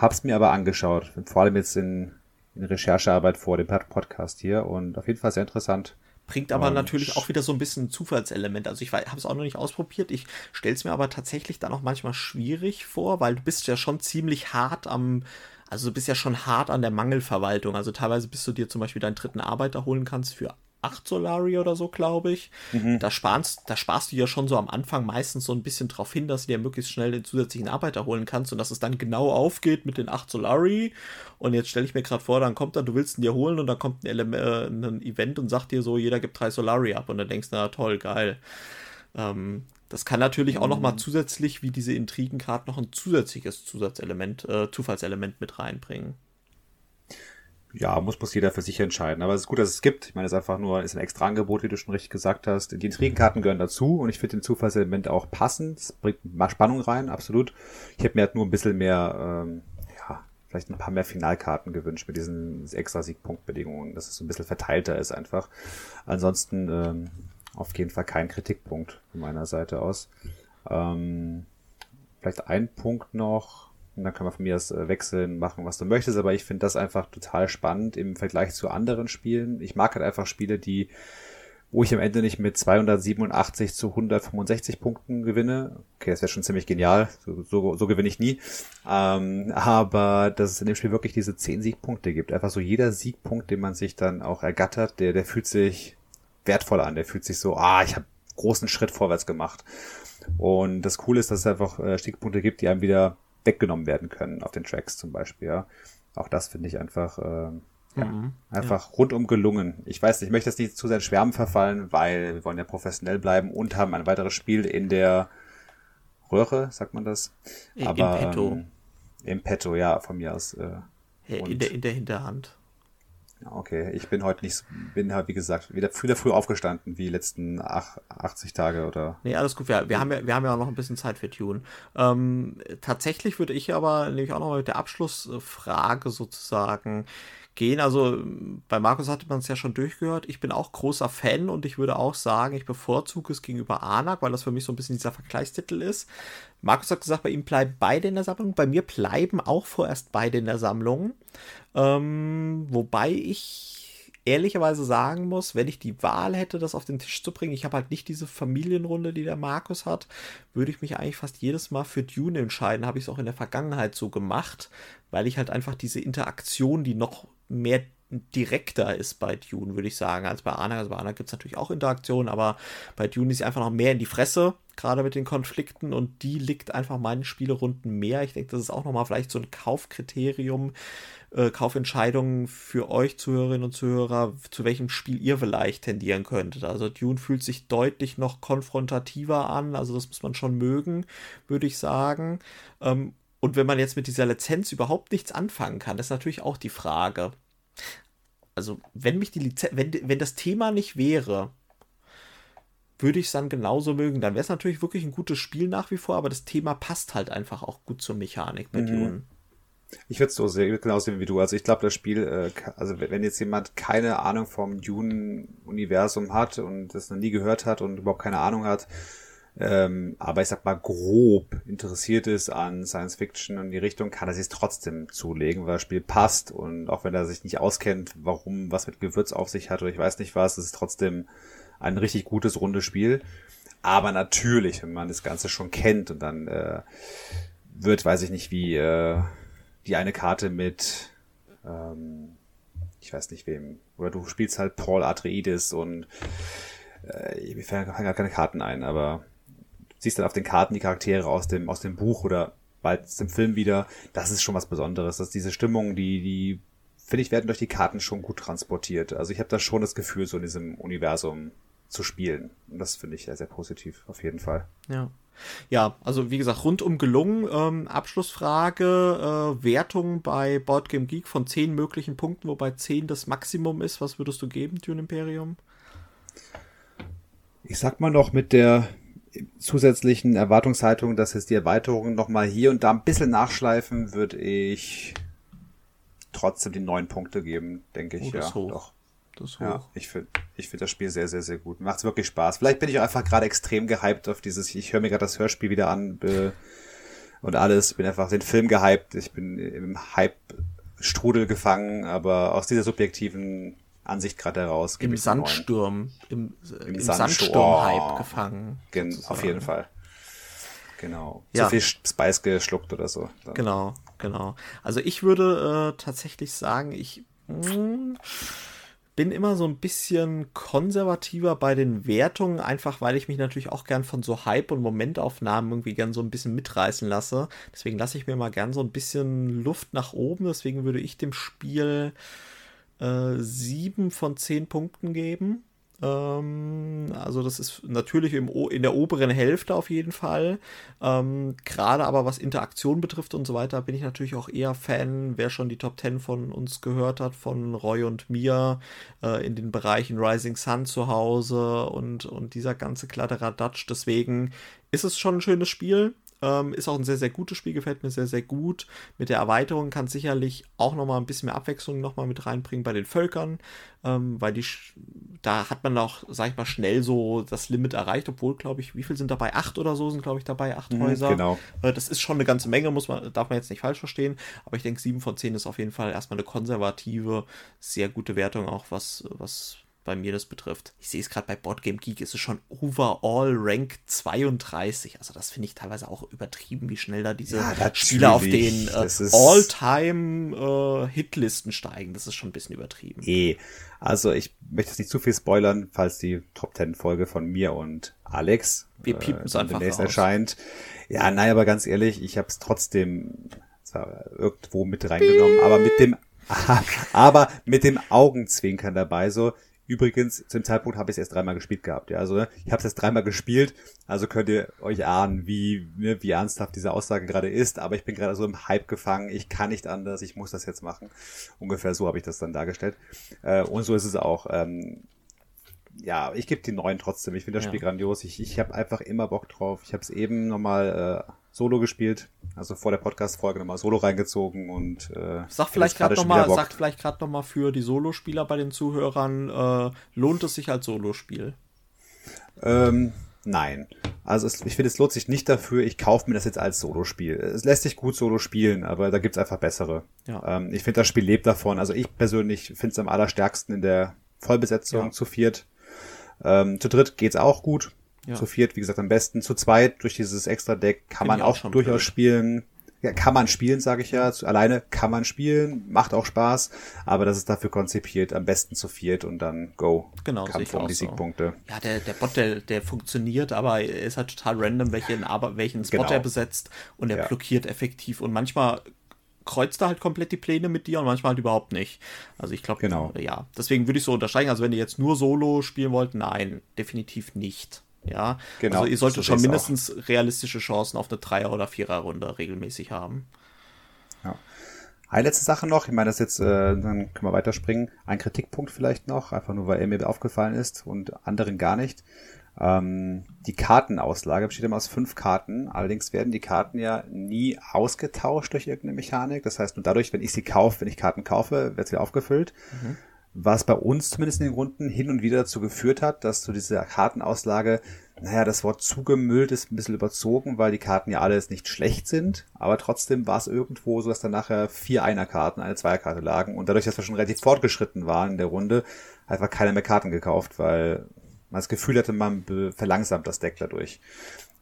Hab's mir aber angeschaut, vor allem jetzt in, in Recherchearbeit vor dem Podcast hier und auf jeden Fall sehr interessant. Bringt aber und natürlich auch wieder so ein bisschen ein Zufallselement. Also ich habe es auch noch nicht ausprobiert. Ich stelle es mir aber tatsächlich dann auch manchmal schwierig vor, weil du bist ja schon ziemlich hart am, also du bist ja schon hart an der Mangelverwaltung. Also teilweise bis du dir zum Beispiel deinen dritten Arbeiter holen kannst für 8 Solari oder so, glaube ich. Mhm. Da, sparst, da sparst du ja schon so am Anfang meistens so ein bisschen drauf hin, dass du dir möglichst schnell den zusätzlichen Arbeiter holen kannst und dass es dann genau aufgeht mit den 8 Solari. Und jetzt stelle ich mir gerade vor, dann kommt dann, du willst ihn dir holen und dann kommt ein, Ele äh, ein Event und sagt dir so, jeder gibt 3 Solari ab. Und dann denkst du, na toll, geil. Ähm, das kann natürlich auch noch mal mhm. zusätzlich, wie diese Intrigenkarte, noch ein zusätzliches Zusatzelement, äh, Zufallselement mit reinbringen ja, muss, muss jeder für sich entscheiden. Aber es ist gut, dass es gibt. Ich meine, es ist einfach nur, ist ein extra Angebot, wie du schon richtig gesagt hast. Die Intrigenkarten gehören dazu und ich finde den Zufallselement auch passend. Es bringt mal Spannung rein, absolut. Ich hätte mir halt nur ein bisschen mehr, ähm, ja, vielleicht ein paar mehr Finalkarten gewünscht mit diesen extra Siegpunktbedingungen, dass es so ein bisschen verteilter ist einfach. Ansonsten ähm, auf jeden Fall kein Kritikpunkt von meiner Seite aus. Ähm, vielleicht ein Punkt noch und dann kann man von mir das äh, wechseln, machen, was du möchtest. Aber ich finde das einfach total spannend im Vergleich zu anderen Spielen. Ich mag halt einfach Spiele, die, wo ich am Ende nicht mit 287 zu 165 Punkten gewinne. Okay, das wäre schon ziemlich genial. So, so, so gewinne ich nie. Ähm, aber dass es in dem Spiel wirklich diese 10 Siegpunkte gibt. Einfach so jeder Siegpunkt, den man sich dann auch ergattert, der, der fühlt sich wertvoll an. Der fühlt sich so, ah, ich habe großen Schritt vorwärts gemacht. Und das Coole ist, dass es einfach äh, Stiegpunkte gibt, die einem wieder weggenommen werden können auf den Tracks zum Beispiel. Ja. Auch das finde ich einfach, äh, ja, mhm, einfach ja. rundum gelungen. Ich weiß nicht, ich möchte jetzt nicht zu sehr in Schwärmen verfallen, weil wir wollen ja professionell bleiben und haben ein weiteres Spiel in der Röhre, sagt man das? Aber, Im Petto. Ähm, Im Petto, ja, von mir aus. Äh, in, der, in der Hinterhand. Okay, ich bin heute nicht, bin halt, wie gesagt, wieder früh, früh aufgestanden, wie die letzten ach, 80 Tage oder. Nee, alles gut. Wir, wir, haben ja, wir haben ja auch noch ein bisschen Zeit für Tune. Ähm, tatsächlich würde ich aber nämlich auch noch mal mit der Abschlussfrage sozusagen gehen. Also bei Markus hatte man es ja schon durchgehört. Ich bin auch großer Fan und ich würde auch sagen, ich bevorzuge es gegenüber Anak, weil das für mich so ein bisschen dieser Vergleichstitel ist. Markus hat gesagt, bei ihm bleiben beide in der Sammlung. Bei mir bleiben auch vorerst beide in der Sammlung. Ähm, wobei ich ehrlicherweise sagen muss, wenn ich die Wahl hätte, das auf den Tisch zu bringen, ich habe halt nicht diese Familienrunde, die der Markus hat, würde ich mich eigentlich fast jedes Mal für Dune entscheiden. Habe ich es auch in der Vergangenheit so gemacht, weil ich halt einfach diese Interaktion, die noch mehr direkter ist bei Dune, würde ich sagen, als bei Anna. Also bei Anna gibt es natürlich auch Interaktionen, aber bei Dune ist sie einfach noch mehr in die Fresse, gerade mit den Konflikten und die liegt einfach meinen Spielerunden mehr. Ich denke, das ist auch nochmal vielleicht so ein Kaufkriterium, äh, Kaufentscheidungen für euch Zuhörerinnen und Zuhörer, zu welchem Spiel ihr vielleicht tendieren könntet. Also Dune fühlt sich deutlich noch konfrontativer an, also das muss man schon mögen, würde ich sagen. Ähm, und wenn man jetzt mit dieser Lizenz überhaupt nichts anfangen kann, ist natürlich auch die Frage. Also, wenn mich die Lizenz, wenn, wenn das Thema nicht wäre, würde ich es dann genauso mögen. Dann wäre es natürlich wirklich ein gutes Spiel nach wie vor, aber das Thema passt halt einfach auch gut zur Mechanik bei mhm. Dune. Ich würde es so sehen, genauso sehen wie du. Also ich glaube, das Spiel, äh, also wenn jetzt jemand keine Ahnung vom Dune-Universum hat und das noch nie gehört hat und überhaupt keine Ahnung hat, ähm, aber ich sag mal grob interessiert ist an Science Fiction und die Richtung, kann er sich trotzdem zulegen, weil das Spiel passt und auch wenn er sich nicht auskennt, warum was mit Gewürz auf sich hat oder ich weiß nicht was, ist es trotzdem ein richtig gutes rundes Spiel. Aber natürlich, wenn man das Ganze schon kennt und dann äh, wird, weiß ich nicht, wie äh, die eine Karte mit ähm, ich weiß nicht wem, oder du spielst halt Paul Atreides und äh, mir fallen gar keine Karten ein, aber siehst dann auf den Karten die Charaktere aus dem, aus dem Buch oder bald im Film wieder. Das ist schon was Besonderes. Dass diese Stimmung, die, die, finde ich, werden durch die Karten schon gut transportiert. Also ich habe da schon das Gefühl, so in diesem Universum zu spielen. Und das finde ich sehr, sehr positiv, auf jeden Fall. Ja. Ja, also wie gesagt, rundum gelungen. Ähm, Abschlussfrage, äh, Wertung bei Boardgame Geek von 10 möglichen Punkten, wobei 10 das Maximum ist. Was würdest du geben, Dune Imperium? Ich sag mal noch mit der zusätzlichen Erwartungshaltung, dass jetzt die Erweiterungen nochmal hier und da ein bisschen nachschleifen, würde ich trotzdem die neun Punkte geben, denke ich. Oh, ja, hoch. doch. Das hoch. Ja, ich finde ich finde das Spiel sehr, sehr, sehr gut. Macht wirklich Spaß. Vielleicht bin ich auch einfach gerade extrem gehypt auf dieses, ich höre mir gerade das Hörspiel wieder an äh, und alles. Bin einfach den Film gehypt. Ich bin im Hype-Strudel gefangen, aber aus dieser subjektiven Ansicht gerade heraus. Im Sandsturm, im, im, im Sandsturm-Hype oh, gefangen. Gen, auf jeden Fall. Genau. Ja. Zu viel Spice geschluckt oder so. Dann. Genau, genau. Also ich würde äh, tatsächlich sagen, ich mh, mm, bin immer so ein bisschen konservativer bei den Wertungen, einfach weil ich mich natürlich auch gern von so Hype- und Momentaufnahmen irgendwie gern so ein bisschen mitreißen lasse. Deswegen lasse ich mir mal gern so ein bisschen Luft nach oben. Deswegen würde ich dem Spiel äh, sieben von zehn Punkten geben. Ähm, also das ist natürlich im, in der oberen Hälfte auf jeden Fall. Ähm, Gerade aber was Interaktion betrifft und so weiter, bin ich natürlich auch eher Fan, wer schon die Top 10 von uns gehört hat, von Roy und mir äh, in den Bereichen Rising Sun zu Hause und, und dieser ganze Kladderadatsch. Deswegen ist es schon ein schönes Spiel. Ähm, ist auch ein sehr, sehr gutes Spiel, gefällt mir sehr, sehr gut. Mit der Erweiterung kann sicherlich auch nochmal ein bisschen mehr Abwechslung nochmal mit reinbringen bei den Völkern, ähm, weil die, da hat man auch, sag ich mal, schnell so das Limit erreicht, obwohl, glaube ich, wie viel sind dabei? Acht oder so sind, glaube ich, dabei, acht mhm, Häuser. Genau. Äh, das ist schon eine ganze Menge, muss man, darf man jetzt nicht falsch verstehen, aber ich denke, sieben von zehn ist auf jeden Fall erstmal eine konservative, sehr gute Wertung, auch was, was bei mir das betrifft. Ich sehe es gerade bei Boardgame Geek, ist es schon overall Rank 32. Also das finde ich teilweise auch übertrieben, wie schnell da diese ja, Spieler auf den äh, All-Time äh, Hitlisten steigen. Das ist schon ein bisschen übertrieben. Eh. Also ich möchte jetzt nicht zu viel spoilern, falls die Top 10 Folge von mir und Alex Wir piepen es äh, einfach demnächst erscheint. Ja, nein, aber ganz ehrlich, ich habe es trotzdem zwar irgendwo mit reingenommen, aber mit dem aber mit dem Augenzwinkern dabei so Übrigens, zu dem Zeitpunkt habe ich es erst dreimal gespielt gehabt. Ja, also ne, ich habe es erst dreimal gespielt, also könnt ihr euch ahnen, wie ne, wie ernsthaft diese Aussage gerade ist. Aber ich bin gerade so im Hype gefangen. Ich kann nicht anders. Ich muss das jetzt machen. Ungefähr so habe ich das dann dargestellt. Äh, und so ist es auch. Ähm, ja, ich gebe die neuen trotzdem. Ich finde das ja. Spiel grandios. Ich, ich habe einfach immer Bock drauf. Ich habe es eben nochmal äh, Solo gespielt, also vor der Podcast-Folge nochmal Solo reingezogen und äh, sag vielleicht gerade nochmal, sagt vielleicht gerade nochmal für die Solospieler bei den Zuhörern, äh, lohnt es sich als Solospiel? Ähm, nein. Also es, ich finde, es lohnt sich nicht dafür, ich kaufe mir das jetzt als Solospiel. Es lässt sich gut Solo spielen, aber da gibt's einfach bessere. Ja. Ähm, ich finde, das Spiel lebt davon. Also ich persönlich finde es am allerstärksten in der Vollbesetzung ja. zu viert. Ähm, zu dritt geht's auch gut. Ja. Zu viert, wie gesagt, am besten. Zu zweit durch dieses extra Deck kann Find man auch, auch durchaus blöd. spielen. Ja, kann man spielen, sage ich ja. Alleine kann man spielen, macht auch Spaß, aber das ist dafür konzipiert, am besten zu viert und dann go. Genau, Kampf um die so. Siegpunkte. Ja, der, der Bot, der, der funktioniert, aber er ist halt total random, welchen, aber, welchen Spot genau. er besetzt und er ja. blockiert effektiv und manchmal kreuzt er halt komplett die Pläne mit dir und manchmal halt überhaupt nicht. Also ich glaube, genau. ja, deswegen würde ich so untersteigen. Also wenn ihr jetzt nur Solo spielen wollt, nein, definitiv nicht. Ja, genau. Also ihr solltet schon mindestens auch. realistische Chancen auf eine Dreier- oder Vierer-Runde regelmäßig haben. Ja. Eine letzte Sache noch, ich meine, das jetzt, äh, dann können wir weiterspringen. Ein Kritikpunkt vielleicht noch, einfach nur, weil er mir aufgefallen ist und anderen gar nicht. Ähm, die Kartenauslage besteht immer aus fünf Karten, allerdings werden die Karten ja nie ausgetauscht durch irgendeine Mechanik. Das heißt, nur dadurch, wenn ich sie kaufe, wenn ich Karten kaufe, wird sie aufgefüllt. Mhm was bei uns zumindest in den Runden hin und wieder dazu geführt hat, dass zu dieser Kartenauslage, naja, das Wort zugemüllt ist ein bisschen überzogen, weil die Karten ja alles nicht schlecht sind, aber trotzdem war es irgendwo so, dass dann nachher vier Einerkarten, eine Zweierkarte lagen. Und dadurch, dass wir schon relativ fortgeschritten waren in der Runde, einfach keiner mehr Karten gekauft, weil man das Gefühl hatte, man verlangsamt das Deck dadurch.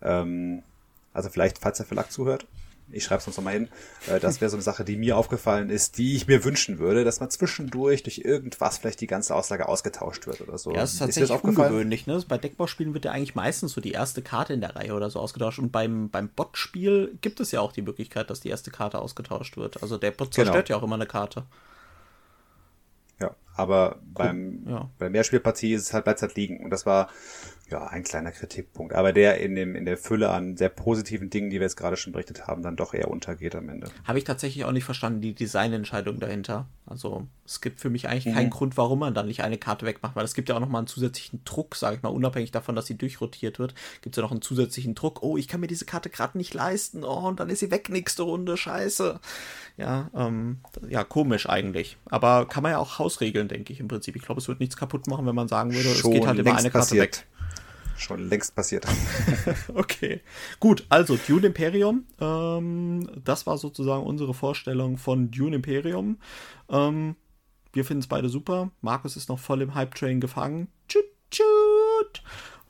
Ähm, also vielleicht, falls der Verlag zuhört, ich schreibe es uns nochmal hin, äh, das wäre so eine Sache, die mir aufgefallen ist, die ich mir wünschen würde, dass man zwischendurch durch irgendwas vielleicht die ganze Auslage ausgetauscht wird oder so. Ja, das ist tatsächlich ist ungewöhnlich. Ne? Bei Deckbauspielen wird ja eigentlich meistens so die erste Karte in der Reihe oder so ausgetauscht. Und beim, beim Bot-Spiel gibt es ja auch die Möglichkeit, dass die erste Karte ausgetauscht wird. Also der Bot zerstört genau. ja auch immer eine Karte. Ja, aber beim, ja. bei der Mehrspielpartie ist es halt, bleibt halt liegen. Und das war ja, ein kleiner Kritikpunkt, aber der in dem in der Fülle an sehr positiven Dingen, die wir jetzt gerade schon berichtet haben, dann doch eher untergeht am Ende. Habe ich tatsächlich auch nicht verstanden, die Designentscheidung dahinter. Also es gibt für mich eigentlich mhm. keinen Grund, warum man dann nicht eine Karte wegmacht, weil es gibt ja auch nochmal einen zusätzlichen Druck, sage ich mal, unabhängig davon, dass sie durchrotiert wird, gibt es ja noch einen zusätzlichen Druck. Oh, ich kann mir diese Karte gerade nicht leisten. Oh, und dann ist sie weg nächste Runde. Scheiße. Ja, ähm, ja, komisch eigentlich. Aber kann man ja auch hausregeln, denke ich im Prinzip. Ich glaube, es wird nichts kaputt machen, wenn man sagen würde, schon es geht halt immer eine Karte passiert. weg schon längst passiert. okay, gut. Also Dune Imperium. Ähm, das war sozusagen unsere Vorstellung von Dune Imperium. Ähm, wir finden es beide super. Markus ist noch voll im Hype-Train gefangen. Tschüt, tschüt.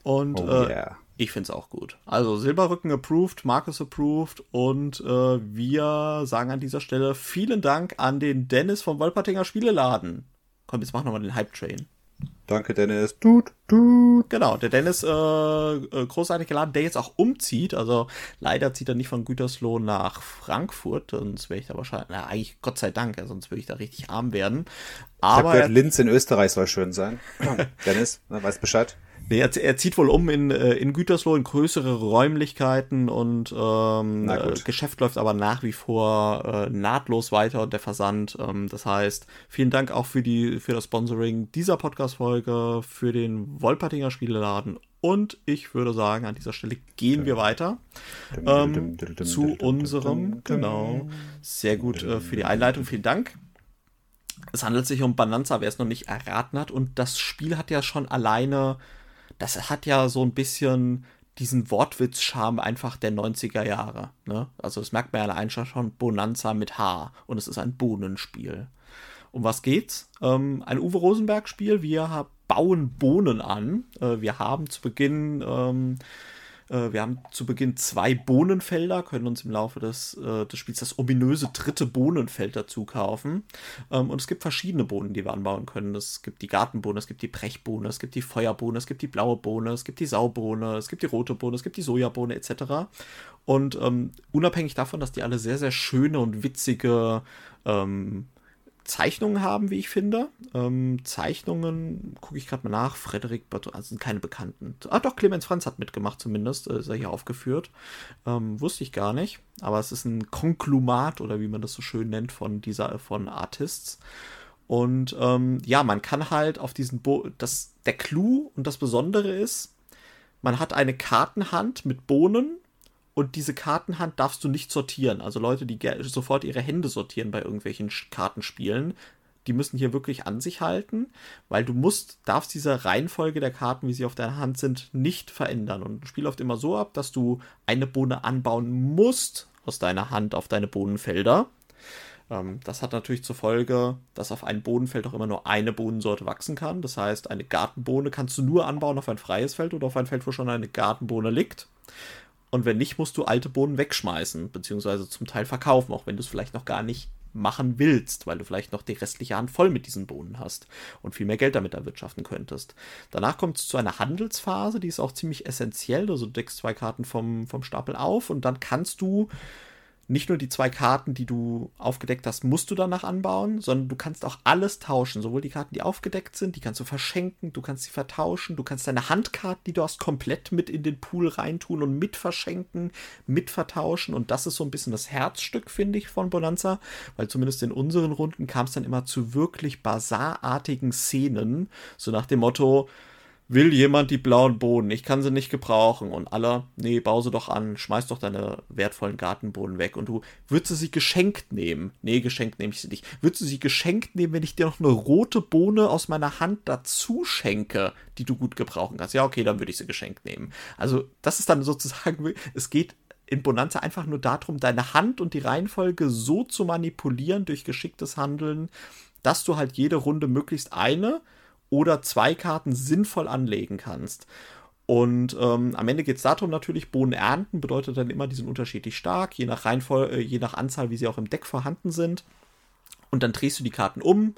Und oh, äh, yeah. ich finde es auch gut. Also Silberrücken approved, Markus approved und äh, wir sagen an dieser Stelle vielen Dank an den Dennis vom Wolpertinger Spieleladen. Komm, jetzt mach nochmal den Hype-Train. Danke, Dennis. Tut, tut. Genau, der Dennis, äh, äh, großartig geladen, der jetzt auch umzieht. Also leider zieht er nicht von Gütersloh nach Frankfurt, sonst wäre ich da wahrscheinlich, na, eigentlich Gott sei Dank, sonst würde ich da richtig arm werden. Aber ich habe gehört, Linz in Österreich soll schön sein. Dennis, ne, weiß Bescheid. Nee, er, er, zieht wohl um in, äh, in Gütersloh in größere Räumlichkeiten und ähm, äh, Geschäft läuft aber nach wie vor äh, nahtlos weiter und der Versand. Ähm, das heißt, vielen Dank auch für die für das Sponsoring dieser Podcast-Folge, für den Wolpertinger Spieleladen und ich würde sagen, an dieser Stelle gehen wir weiter ähm, zu unserem, genau, sehr gut äh, für die Einleitung, vielen Dank. Es handelt sich um Bananza, wer es noch nicht erraten hat. Und das Spiel hat ja schon alleine das hat ja so ein bisschen diesen Wortwitz-Charme einfach der 90er Jahre. Ne? Also das merkt man ja allein schon Bonanza mit H und es ist ein Bohnenspiel. Um was geht's? Ähm, ein Uwe Rosenberg-Spiel. Wir bauen Bohnen an. Äh, wir haben zu Beginn ähm, äh, wir haben zu Beginn zwei Bohnenfelder, können uns im Laufe des, äh, des Spiels das ominöse dritte Bohnenfeld dazu kaufen. Ähm, und es gibt verschiedene Bohnen, die wir anbauen können. Es gibt die Gartenbohne, es gibt die Brechbohne, es gibt die Feuerbohne, es gibt die blaue Bohne, es gibt die Saubohne, es gibt die rote Bohne, es gibt die Sojabohne etc. Und ähm, unabhängig davon, dass die alle sehr, sehr schöne und witzige ähm, Zeichnungen haben, wie ich finde. Ähm, Zeichnungen, gucke ich gerade mal nach, Frederik Berthold, also sind keine Bekannten. Ah doch, Clemens Franz hat mitgemacht zumindest, äh, ist er hier aufgeführt. Ähm, wusste ich gar nicht, aber es ist ein Konklumat oder wie man das so schön nennt von dieser, von Artists. Und ähm, ja, man kann halt auf diesen, Bo das, der Clou und das Besondere ist, man hat eine Kartenhand mit Bohnen und diese Kartenhand darfst du nicht sortieren. Also Leute, die sofort ihre Hände sortieren bei irgendwelchen Kartenspielen, die müssen hier wirklich an sich halten, weil du musst, darfst diese Reihenfolge der Karten, wie sie auf deiner Hand sind, nicht verändern. Und das Spiel läuft immer so ab, dass du eine Bohne anbauen musst aus deiner Hand auf deine Bohnenfelder. Ähm, das hat natürlich zur Folge, dass auf einem Bodenfeld auch immer nur eine Bohnensorte wachsen kann. Das heißt, eine Gartenbohne kannst du nur anbauen auf ein freies Feld oder auf ein Feld, wo schon eine Gartenbohne liegt. Und wenn nicht, musst du alte Bohnen wegschmeißen, beziehungsweise zum Teil verkaufen, auch wenn du es vielleicht noch gar nicht machen willst, weil du vielleicht noch die restliche Hand voll mit diesen Bohnen hast und viel mehr Geld damit erwirtschaften könntest. Danach kommt es zu einer Handelsphase, die ist auch ziemlich essentiell. Also du deckst zwei Karten vom, vom Stapel auf und dann kannst du nicht nur die zwei Karten, die du aufgedeckt hast, musst du danach anbauen, sondern du kannst auch alles tauschen. Sowohl die Karten, die aufgedeckt sind, die kannst du verschenken, du kannst sie vertauschen, du kannst deine Handkarten, die du hast, komplett mit in den Pool reintun und mit verschenken, mit vertauschen. Und das ist so ein bisschen das Herzstück, finde ich, von Bonanza, weil zumindest in unseren Runden kam es dann immer zu wirklich basarartigen Szenen, so nach dem Motto, will jemand die blauen Bohnen? Ich kann sie nicht gebrauchen. Und alle, nee, bau sie doch an, schmeiß doch deine wertvollen Gartenbohnen weg. Und du, würdest du sie geschenkt nehmen? Nee, geschenkt nehme ich sie nicht. Würdest du sie geschenkt nehmen, wenn ich dir noch eine rote Bohne aus meiner Hand dazu schenke, die du gut gebrauchen kannst? Ja, okay, dann würde ich sie geschenkt nehmen. Also, das ist dann sozusagen, es geht in Bonanza einfach nur darum, deine Hand und die Reihenfolge so zu manipulieren durch geschicktes Handeln, dass du halt jede Runde möglichst eine oder zwei Karten sinnvoll anlegen kannst. Und ähm, am Ende geht es darum natürlich, Bohnen ernten bedeutet dann immer, die sind unterschiedlich stark, je nach Reihenfolge, äh, je nach Anzahl, wie sie auch im Deck vorhanden sind. Und dann drehst du die Karten um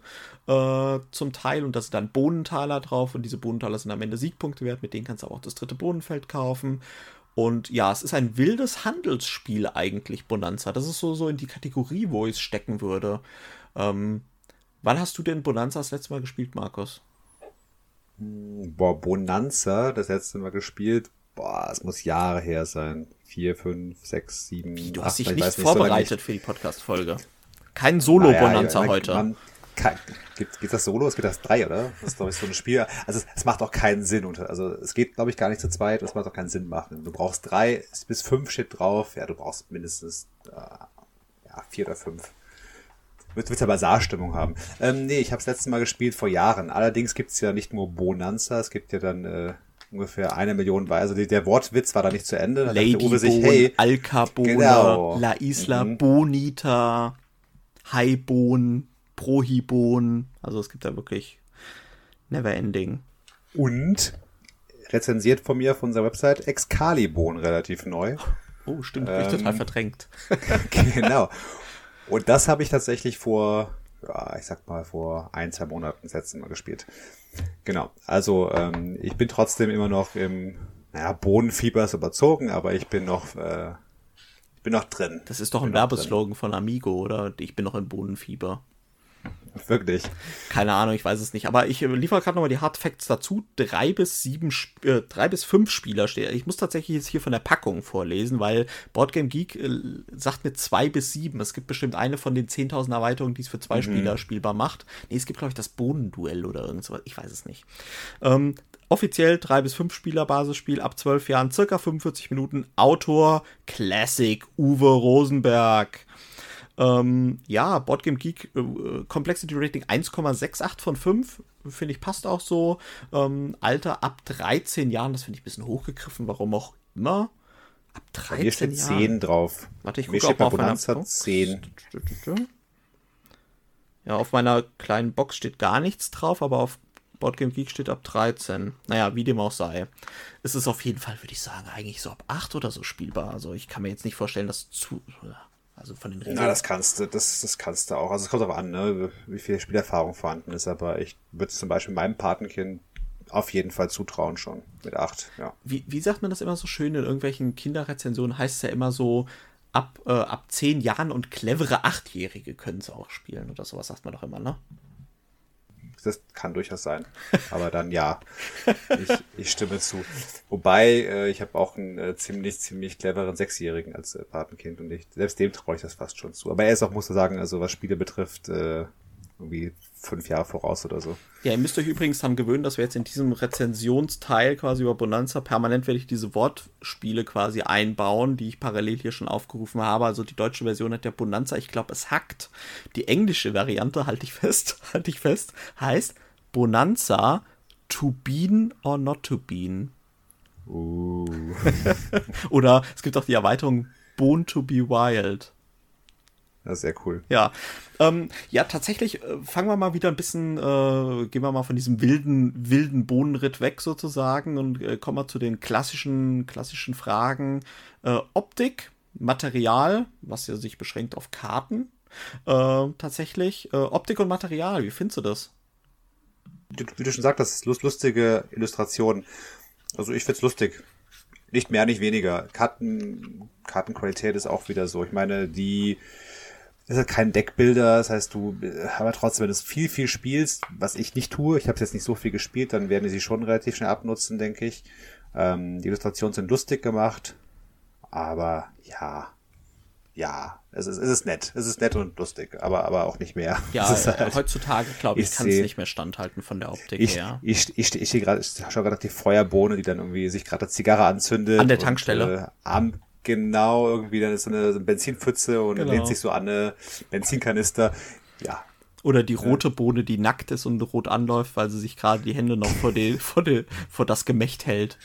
äh, zum Teil und da sind dann Bohnentaler drauf und diese Bohnentaler sind am Ende Siegpunkte wert, mit denen kannst du auch das dritte Bohnenfeld kaufen. Und ja, es ist ein wildes Handelsspiel eigentlich, Bonanza. Das ist so, so in die Kategorie, wo ich es stecken würde. Ähm, wann hast du denn Bonanza das letzte Mal gespielt, Markus? Boah, Bonanza, das letzte Mal gespielt. Boah, es muss Jahre her sein. Vier, fünf, sechs, sieben. Du hast acht, dich nicht vorbereitet nicht. für die Podcast-Folge. Kein Solo-Bonanza naja, heute. Man, kein, gibt, geht das Solo? Es geht das drei, oder? Das ist, glaube ich, so ein Spiel. Also, es, es macht auch keinen Sinn. Also, es geht, glaube ich, gar nicht zu zweit. Es macht auch keinen Sinn machen. Du brauchst drei, bis fünf steht drauf. Ja, du brauchst mindestens, äh, ja, vier oder fünf. Wird, wird ja Basarstimmung haben. Ähm, nee, ich habe das letzte Mal gespielt vor Jahren. Allerdings gibt's ja nicht nur Bonanza, es gibt ja dann äh, ungefähr eine Million Weise. Also der Wortwitz war da nicht zu Ende. Da Lady Uwe sich, hey, Al Capone, genau. La Isla mhm. Bonita, Haibon, Prohibon. Also es gibt da wirklich never ending. Und rezensiert von mir auf unserer Website Excalibon relativ neu. Oh, stimmt, ähm, ich total verdrängt. genau. Und das habe ich tatsächlich vor, ja, ich sag mal, vor ein, zwei Monaten das letzte Mal gespielt. Genau. Also ähm, ich bin trotzdem immer noch im, naja, Bodenfieber ist überzogen, aber ich bin noch, äh, ich bin noch drin. Das ist doch ein Werbeslogan von Amigo, oder? Ich bin noch im Bodenfieber. Wirklich. Keine Ahnung, ich weiß es nicht. Aber ich äh, liefere gerade nochmal die Hard Facts dazu. Drei bis sieben, äh, drei bis fünf Spieler stehen. Ich muss tatsächlich jetzt hier von der Packung vorlesen, weil Boardgame Geek äh, sagt mir zwei bis sieben. Es gibt bestimmt eine von den 10.000 Erweiterungen, die es für zwei mhm. Spieler spielbar macht. Nee, es gibt, glaube ich, das Bohnenduell oder irgendwas. Ich weiß es nicht. Ähm, offiziell drei bis fünf Spieler Basisspiel ab zwölf Jahren, circa 45 Minuten. Autor Classic Uwe Rosenberg. Ähm, ja, Boardgame Geek äh, Complexity Rating 1,68 von 5. Finde ich passt auch so. Ähm, Alter ab 13 Jahren, das finde ich ein bisschen hochgegriffen, warum auch immer. Ab 13 Hier steht Jahren. 10 drauf. Warte, ich gucke auch mal auf meiner Box. 10. Ja, auf meiner kleinen Box steht gar nichts drauf, aber auf Boardgame Geek steht ab 13. Naja, wie dem auch sei. Es ist auf jeden Fall, würde ich sagen, eigentlich so ab 8 oder so spielbar. Also ich kann mir jetzt nicht vorstellen, dass zu. Also von den Regeln. Na, das kannst du, das, das kannst du auch. Also es kommt auch an, ne, wie viel Spielerfahrung vorhanden ist, aber ich würde zum Beispiel meinem Patenkind auf jeden Fall zutrauen schon. Mit acht, ja. Wie, wie sagt man das immer so schön in irgendwelchen Kinderrezensionen? Heißt es ja immer so, ab, äh, ab zehn Jahren und clevere Achtjährige können es auch spielen oder sowas sagt man doch immer, ne? Das kann durchaus sein. Aber dann ja, ich, ich stimme zu. Wobei, äh, ich habe auch einen äh, ziemlich, ziemlich cleveren Sechsjährigen als äh, Patenkind und ich, selbst dem traue ich das fast schon zu. Aber er ist auch, muss man sagen, also was Spiele betrifft, äh, irgendwie fünf Jahre voraus oder so. Ja, ihr müsst euch übrigens daran gewöhnen, dass wir jetzt in diesem Rezensionsteil quasi über Bonanza permanent werde ich diese Wortspiele quasi einbauen, die ich parallel hier schon aufgerufen habe. Also die deutsche Version hat der Bonanza, ich glaube, es hackt. Die englische Variante, halte ich fest, halte ich fest, heißt Bonanza to bean or not to bean. Uh. Oder es gibt auch die Erweiterung Bone to be wild. Ja, sehr cool. Ja, ähm, ja, tatsächlich äh, fangen wir mal wieder ein bisschen, äh, gehen wir mal von diesem wilden, wilden Bohnenritt weg sozusagen und äh, kommen wir zu den klassischen, klassischen Fragen. Äh, Optik, Material, was ja sich beschränkt auf Karten, äh, tatsächlich. Äh, Optik und Material, wie findest du das? Wie du schon sagst, lustige Illustrationen. Also ich find's lustig. Nicht mehr, nicht weniger. Karten, Kartenqualität ist auch wieder so. Ich meine, die ist halt kein Deckbilder, das heißt, du, äh, aber trotzdem, wenn du es viel, viel spielst, was ich nicht tue, ich habe jetzt nicht so viel gespielt, dann werden die sie schon relativ schnell abnutzen, denke ich. Ähm, die Illustrationen sind lustig gemacht, aber ja, ja, es ist, es ist nett, es ist nett und lustig, aber, aber auch nicht mehr. Ja, halt, heutzutage, glaube ich, ich kann es nicht mehr standhalten von der Optik ich, her. Ich, ich, ich, ich ich schaue gerade die Feuerbohne, die dann irgendwie sich gerade Zigarre anzündet. An der Tankstelle. Und, äh, am, Genau, irgendwie dann ist so eine, so eine Benzinpfütze und genau. lehnt sich so an eine Benzinkanister. Ja. Oder die rote Bohne, die nackt ist und rot anläuft, weil sie sich gerade die Hände noch vor, die, vor, die, vor das Gemächt hält.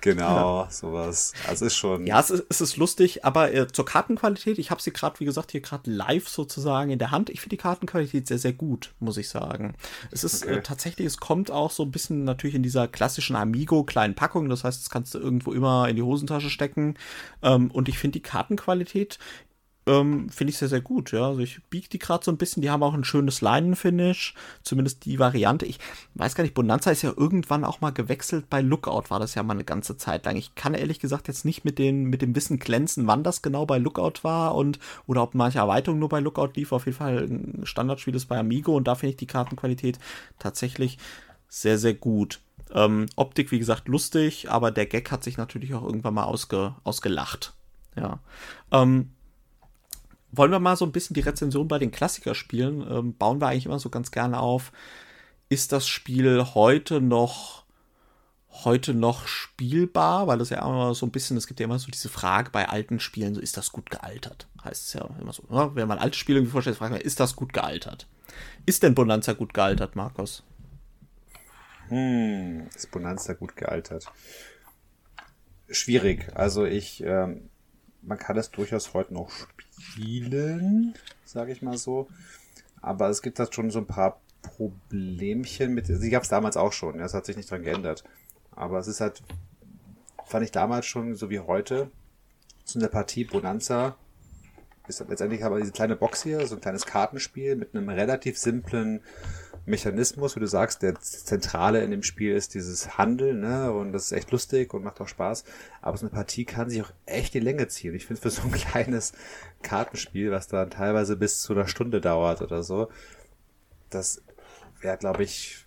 Genau, ja. sowas. Also ist schon. Ja, es ist, es ist lustig, aber äh, zur Kartenqualität, ich habe sie gerade, wie gesagt, hier gerade live sozusagen in der Hand. Ich finde die Kartenqualität sehr, sehr gut, muss ich sagen. Es ist okay. äh, tatsächlich, es kommt auch so ein bisschen natürlich in dieser klassischen Amigo-kleinen Packung. Das heißt, das kannst du irgendwo immer in die Hosentasche stecken. Ähm, und ich finde die Kartenqualität ähm, finde ich sehr, sehr gut. Ja, also ich biege die gerade so ein bisschen. Die haben auch ein schönes Leinenfinish, zumindest die Variante. Ich weiß gar nicht, Bonanza ist ja irgendwann auch mal gewechselt. Bei Lookout war das ja mal eine ganze Zeit lang. Ich kann ehrlich gesagt jetzt nicht mit, den, mit dem Wissen glänzen, wann das genau bei Lookout war und oder ob manche Erweiterung nur bei Lookout lief. Auf jeden Fall ein Standardspiel ist bei Amigo und da finde ich die Kartenqualität tatsächlich sehr, sehr gut. Ähm, Optik, wie gesagt, lustig, aber der Gag hat sich natürlich auch irgendwann mal ausge, ausgelacht. Ja. Ähm, wollen wir mal so ein bisschen die Rezension bei den Klassikerspielen, ähm, bauen wir eigentlich immer so ganz gerne auf. Ist das Spiel heute noch heute noch spielbar, weil das ja immer so ein bisschen, es gibt ja immer so diese Frage bei alten Spielen, so ist das gut gealtert? Heißt es ja immer so, ne? wenn man alte Spiele irgendwie vorstellt, fragt man, ist das gut gealtert? Ist denn Bonanza gut gealtert, Markus? Hm, ist Bonanza gut gealtert? Schwierig. Also ich, ähm, man kann es durchaus heute noch spielen, sage ich mal so. Aber es gibt da schon so ein paar Problemchen mit. Sie gab es damals auch schon, das hat sich nicht dran geändert. Aber es ist halt, fand ich damals schon, so wie heute, so eine Partie Bonanza. Ist, letztendlich haben wir diese kleine Box hier, so ein kleines Kartenspiel mit einem relativ simplen Mechanismus, wie du sagst, der Zentrale in dem Spiel ist dieses Handeln, ne? Und das ist echt lustig und macht auch Spaß. Aber so eine Partie kann sich auch echt die Länge ziehen. Ich finde für so ein kleines Kartenspiel, was dann teilweise bis zu einer Stunde dauert oder so, das wäre, glaube ich,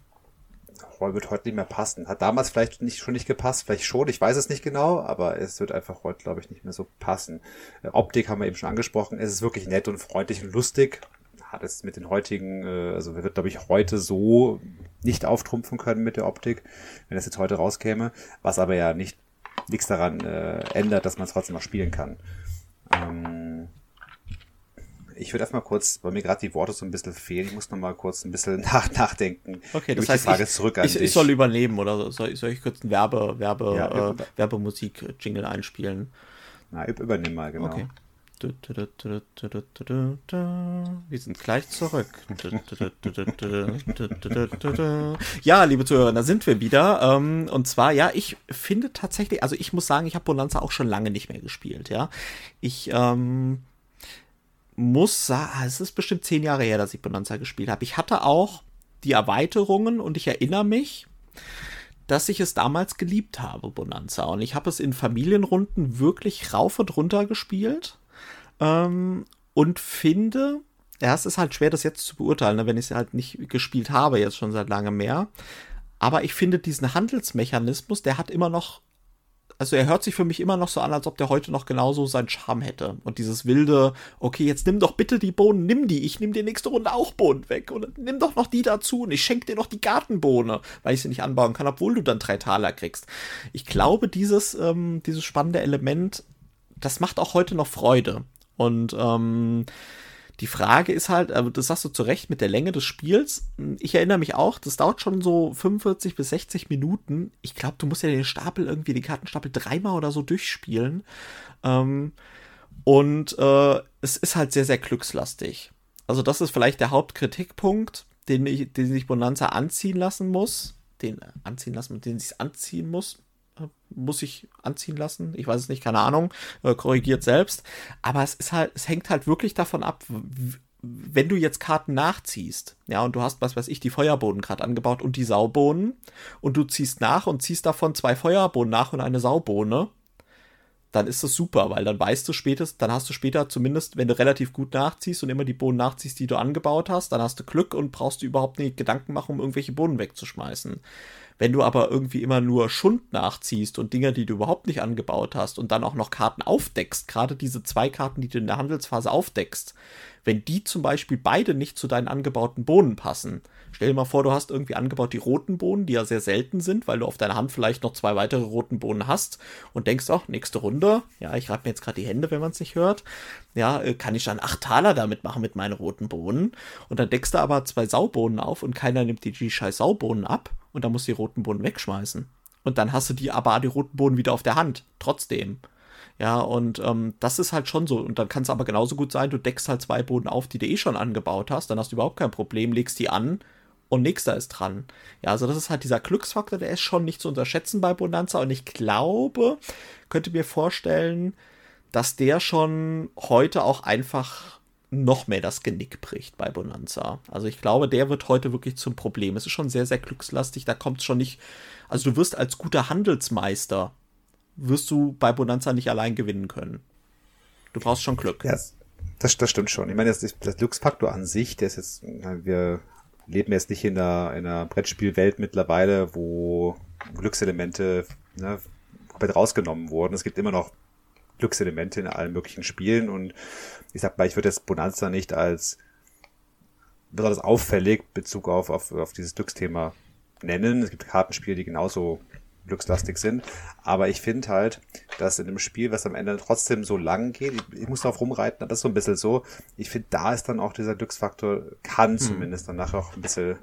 wird heute nicht mehr passen. Hat damals vielleicht nicht schon nicht gepasst, vielleicht schon, ich weiß es nicht genau, aber es wird einfach heute, glaube ich, nicht mehr so passen. Optik haben wir eben schon angesprochen. Es ist wirklich nett und freundlich und lustig hat es mit den heutigen, äh, also wird, glaube ich, heute so nicht auftrumpfen können mit der Optik, wenn das jetzt heute rauskäme, was aber ja nicht nichts daran äh, ändert, dass man es trotzdem noch spielen kann. Ähm, ich würde erstmal kurz, weil mir gerade die Worte so ein bisschen fehlen, ich muss noch mal kurz ein bisschen nach, nachdenken. Okay, das heißt, ich, zurück an ich, ich, soll übernehmen oder soll, soll ich kurz ein Werbe, Werbe, ja, äh, Werbemusik-Jingle einspielen? Na, übernimm mal, genau. Okay. Wir sind gleich zurück. Ja, liebe Zuhörer, da sind wir wieder. Ähm, und zwar, ja, ich finde tatsächlich, also ich muss sagen, ich habe Bonanza auch schon lange nicht mehr gespielt, ja. Ich ähm, muss sagen, ah, es ist bestimmt zehn Jahre her, dass ich Bonanza gespielt habe. Ich hatte auch die Erweiterungen und ich erinnere mich, dass ich es damals geliebt habe, Bonanza. Und ich habe es in Familienrunden wirklich rauf und runter gespielt. Ähm, und finde, ja, es ist halt schwer, das jetzt zu beurteilen, ne, wenn ich es halt nicht gespielt habe, jetzt schon seit langem mehr. Aber ich finde diesen Handelsmechanismus, der hat immer noch, also er hört sich für mich immer noch so an, als ob der heute noch genauso seinen Charme hätte. Und dieses wilde, okay, jetzt nimm doch bitte die Bohnen, nimm die, ich nehme dir nächste Runde auch Bohnen weg. Und nimm doch noch die dazu und ich schenke dir noch die Gartenbohne, weil ich sie nicht anbauen kann, obwohl du dann drei Taler kriegst. Ich glaube, dieses, ähm, dieses spannende Element, das macht auch heute noch Freude. Und ähm, die Frage ist halt, aber das sagst du zu Recht mit der Länge des Spiels. Ich erinnere mich auch, das dauert schon so 45 bis 60 Minuten. Ich glaube, du musst ja den Stapel irgendwie, den Kartenstapel dreimal oder so durchspielen. Ähm, und äh, es ist halt sehr, sehr glückslastig. Also, das ist vielleicht der Hauptkritikpunkt, den, ich, den sich Bonanza anziehen lassen muss. Den anziehen lassen, den sich anziehen muss muss ich anziehen lassen. Ich weiß es nicht, keine Ahnung. Äh, korrigiert selbst. Aber es ist halt, es hängt halt wirklich davon ab, wenn du jetzt Karten nachziehst, ja, und du hast, was weiß ich, die Feuerbohnen gerade angebaut und die Saubohnen, und du ziehst nach und ziehst davon zwei Feuerbohnen nach und eine Saubohne, dann ist das super, weil dann weißt du spätestens, dann hast du später zumindest, wenn du relativ gut nachziehst und immer die Bohnen nachziehst, die du angebaut hast, dann hast du Glück und brauchst du überhaupt nicht Gedanken machen, um irgendwelche Bohnen wegzuschmeißen. Wenn du aber irgendwie immer nur Schund nachziehst und Dinge, die du überhaupt nicht angebaut hast und dann auch noch Karten aufdeckst, gerade diese zwei Karten, die du in der Handelsphase aufdeckst, wenn die zum Beispiel beide nicht zu deinen angebauten Bohnen passen, stell dir mal vor, du hast irgendwie angebaut die roten Bohnen, die ja sehr selten sind, weil du auf deiner Hand vielleicht noch zwei weitere roten Bohnen hast und denkst auch, nächste Runde, ja, ich reibe mir jetzt gerade die Hände, wenn man es nicht hört, ja, äh, kann ich dann acht Taler damit machen mit meinen roten Bohnen? Und dann deckst du aber zwei Saubohnen auf und keiner nimmt die, die scheiß Saubohnen ab und dann musst du die roten Bohnen wegschmeißen. und dann hast du die aber die roten Bohnen wieder auf der Hand. Trotzdem. Ja, und ähm, das ist halt schon so. Und dann kann es aber genauso gut sein, du deckst halt zwei Boden auf, die du eh schon angebaut hast, dann hast du überhaupt kein Problem, legst die an und nächster ist dran. Ja, also das ist halt dieser Glücksfaktor, der ist schon nicht zu unterschätzen bei Bonanza und ich glaube, könnte mir vorstellen, dass der schon heute auch einfach noch mehr das Genick bricht bei Bonanza. Also ich glaube, der wird heute wirklich zum Problem. Es ist schon sehr, sehr glückslastig, da kommt es schon nicht. Also du wirst als guter Handelsmeister, wirst du bei Bonanza nicht allein gewinnen können. Du brauchst schon Glück. Ja, das, das stimmt schon. Ich meine, das, das Glücksfaktor an sich, der ist jetzt, wir leben jetzt nicht in einer, in einer Brettspielwelt mittlerweile, wo Glückselemente ne, komplett rausgenommen wurden. Es gibt immer noch Glückselemente in allen möglichen Spielen und ich sag mal, ich würde jetzt Bonanza nicht als besonders auffällig Bezug auf, auf, auf dieses Glücksthema nennen. Es gibt Kartenspiele, die genauso glückslastig sind. Aber ich finde halt, dass in einem Spiel, was am Ende trotzdem so lang geht, ich, ich muss darauf rumreiten, aber das ist so ein bisschen so, ich finde, da ist dann auch dieser Glücksfaktor, kann hm. zumindest danach auch ein bisschen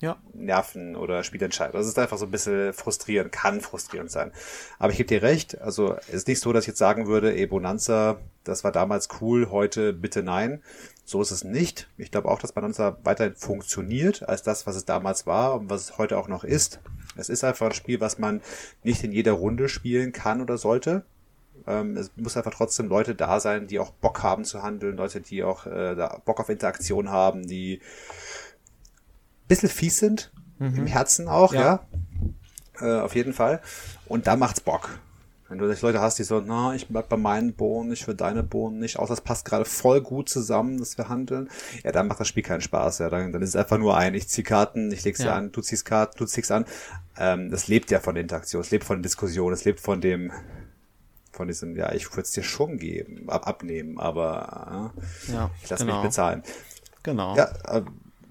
ja. Nerven oder Spielentscheidungen. Das ist einfach so ein bisschen frustrierend, kann frustrierend sein. Aber ich gebe dir recht, also es ist nicht so, dass ich jetzt sagen würde, ey, Bonanza, das war damals cool, heute bitte nein. So ist es nicht. Ich glaube auch, dass Bonanza weiterhin funktioniert als das, was es damals war und was es heute auch noch ist. Es ist einfach ein Spiel, was man nicht in jeder Runde spielen kann oder sollte. Ähm, es muss einfach trotzdem Leute da sein, die auch Bock haben zu handeln, Leute, die auch äh, Bock auf Interaktion haben, die bisschen fies sind, mhm. im Herzen auch, ja. ja. Äh, auf jeden Fall. Und da macht's Bock. Wenn du Leute hast, die so, na, ich bleib bei meinen Bohnen, ich will deine Bohnen nicht, außer das passt gerade voll gut zusammen, dass wir handeln, ja, dann macht das Spiel keinen Spaß, ja, dann, dann ist es einfach nur ein, ich zieh Karten, ich leg sie ja. an, du ziehst Karten, du ziehst an, ähm, das lebt ja von der Interaktion, es lebt von der Diskussion, es lebt von dem, von diesem, ja, ich würde es dir schon geben, ab, abnehmen, aber äh, ja, ich lasse genau. mich bezahlen. Genau. Ja, äh,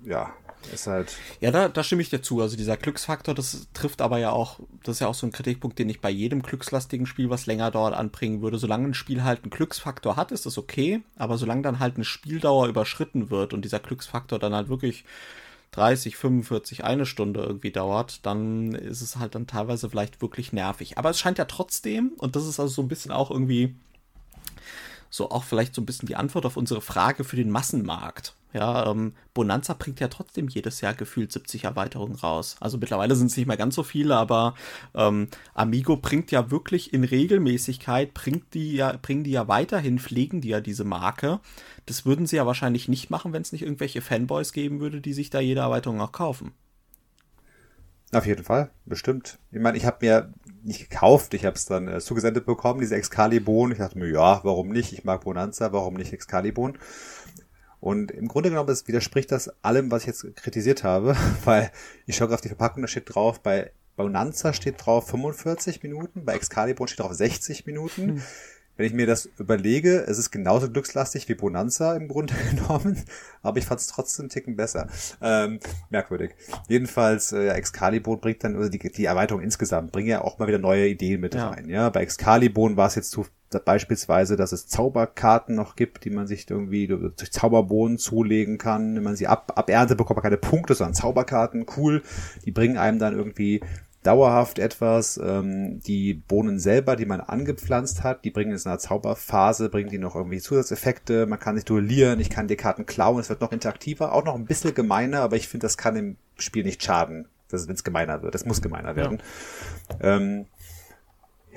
ja, ist halt. Ja, da, da stimme ich dir zu. Also dieser Glücksfaktor, das trifft aber ja auch, das ist ja auch so ein Kritikpunkt, den ich bei jedem glückslastigen Spiel, was länger dauert, anbringen würde. Solange ein Spiel halt einen Glücksfaktor hat, ist das okay. Aber solange dann halt eine Spieldauer überschritten wird und dieser Glücksfaktor dann halt wirklich 30, 45, eine Stunde irgendwie dauert, dann ist es halt dann teilweise vielleicht wirklich nervig. Aber es scheint ja trotzdem, und das ist also so ein bisschen auch irgendwie so auch vielleicht so ein bisschen die Antwort auf unsere Frage für den Massenmarkt. Ja, ähm, Bonanza bringt ja trotzdem jedes Jahr gefühlt 70 Erweiterungen raus. Also mittlerweile sind es nicht mehr ganz so viele, aber ähm, Amigo bringt ja wirklich in Regelmäßigkeit, bringt die ja, bringen die ja weiterhin, pflegen die ja diese Marke. Das würden sie ja wahrscheinlich nicht machen, wenn es nicht irgendwelche Fanboys geben würde, die sich da jede Erweiterung auch kaufen. Auf jeden Fall, bestimmt. Ich meine, ich habe mir nicht gekauft, ich habe es dann äh, zugesendet bekommen, diese Excalibur. Ich dachte mir, ja, warum nicht? Ich mag Bonanza, warum nicht Excalibur? Und im Grunde genommen das widerspricht das allem, was ich jetzt kritisiert habe, weil ich schaue auf die Verpackung, da steht drauf, bei Bonanza steht drauf 45 Minuten, bei Excalibur steht drauf 60 Minuten. Wenn ich mir das überlege, es ist genauso glückslastig wie Bonanza im Grunde genommen, aber ich fand es trotzdem einen Ticken besser. Ähm, merkwürdig. Jedenfalls, äh, Excalibur bringt dann, oder die, die Erweiterung insgesamt, bringt ja auch mal wieder neue Ideen mit ja. rein. Ja, bei Excalibur war es jetzt zu beispielsweise, dass es Zauberkarten noch gibt, die man sich irgendwie durch Zauberbohnen zulegen kann. Wenn man sie ab, ab Ernte bekommt man keine Punkte, sondern Zauberkarten. Cool. Die bringen einem dann irgendwie dauerhaft etwas. Ähm, die Bohnen selber, die man angepflanzt hat, die bringen es in einer Zauberphase, bringen die noch irgendwie Zusatzeffekte. Man kann sich duellieren, ich kann die Karten klauen, es wird noch interaktiver, auch noch ein bisschen gemeiner, aber ich finde, das kann im Spiel nicht schaden, wenn es gemeiner wird. Das muss gemeiner werden. Ja. Ähm,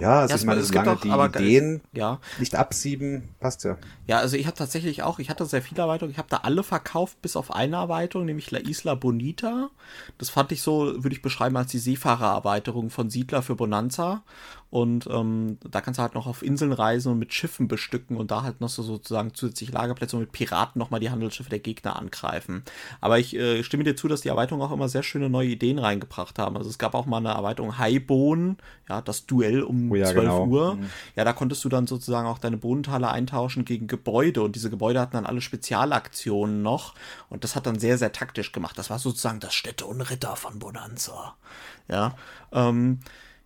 ja, also ja, ich meine, solange auch, die Ideen ja. nicht absieben, passt ja. Ja, also ich habe tatsächlich auch, ich hatte sehr viele Erweiterungen, ich habe da alle verkauft, bis auf eine Erweiterung, nämlich La Isla Bonita. Das fand ich so, würde ich beschreiben, als die Seefahrererweiterung von Siedler für Bonanza. Und ähm, da kannst du halt noch auf Inseln reisen und mit Schiffen bestücken und da halt noch so sozusagen zusätzliche Lagerplätze und mit Piraten nochmal die Handelsschiffe der Gegner angreifen. Aber ich äh, stimme dir zu, dass die Erweiterungen auch immer sehr schöne neue Ideen reingebracht haben. Also es gab auch mal eine Erweiterung Highbone, ja, das Duell um oh ja, 12 genau. Uhr. Mhm. Ja, da konntest du dann sozusagen auch deine Bodenteile eintauschen gegen Gebäude und diese Gebäude hatten dann alle Spezialaktionen noch und das hat dann sehr, sehr taktisch gemacht. Das war sozusagen das Städte und Ritter von Bonanza. Ja, ähm,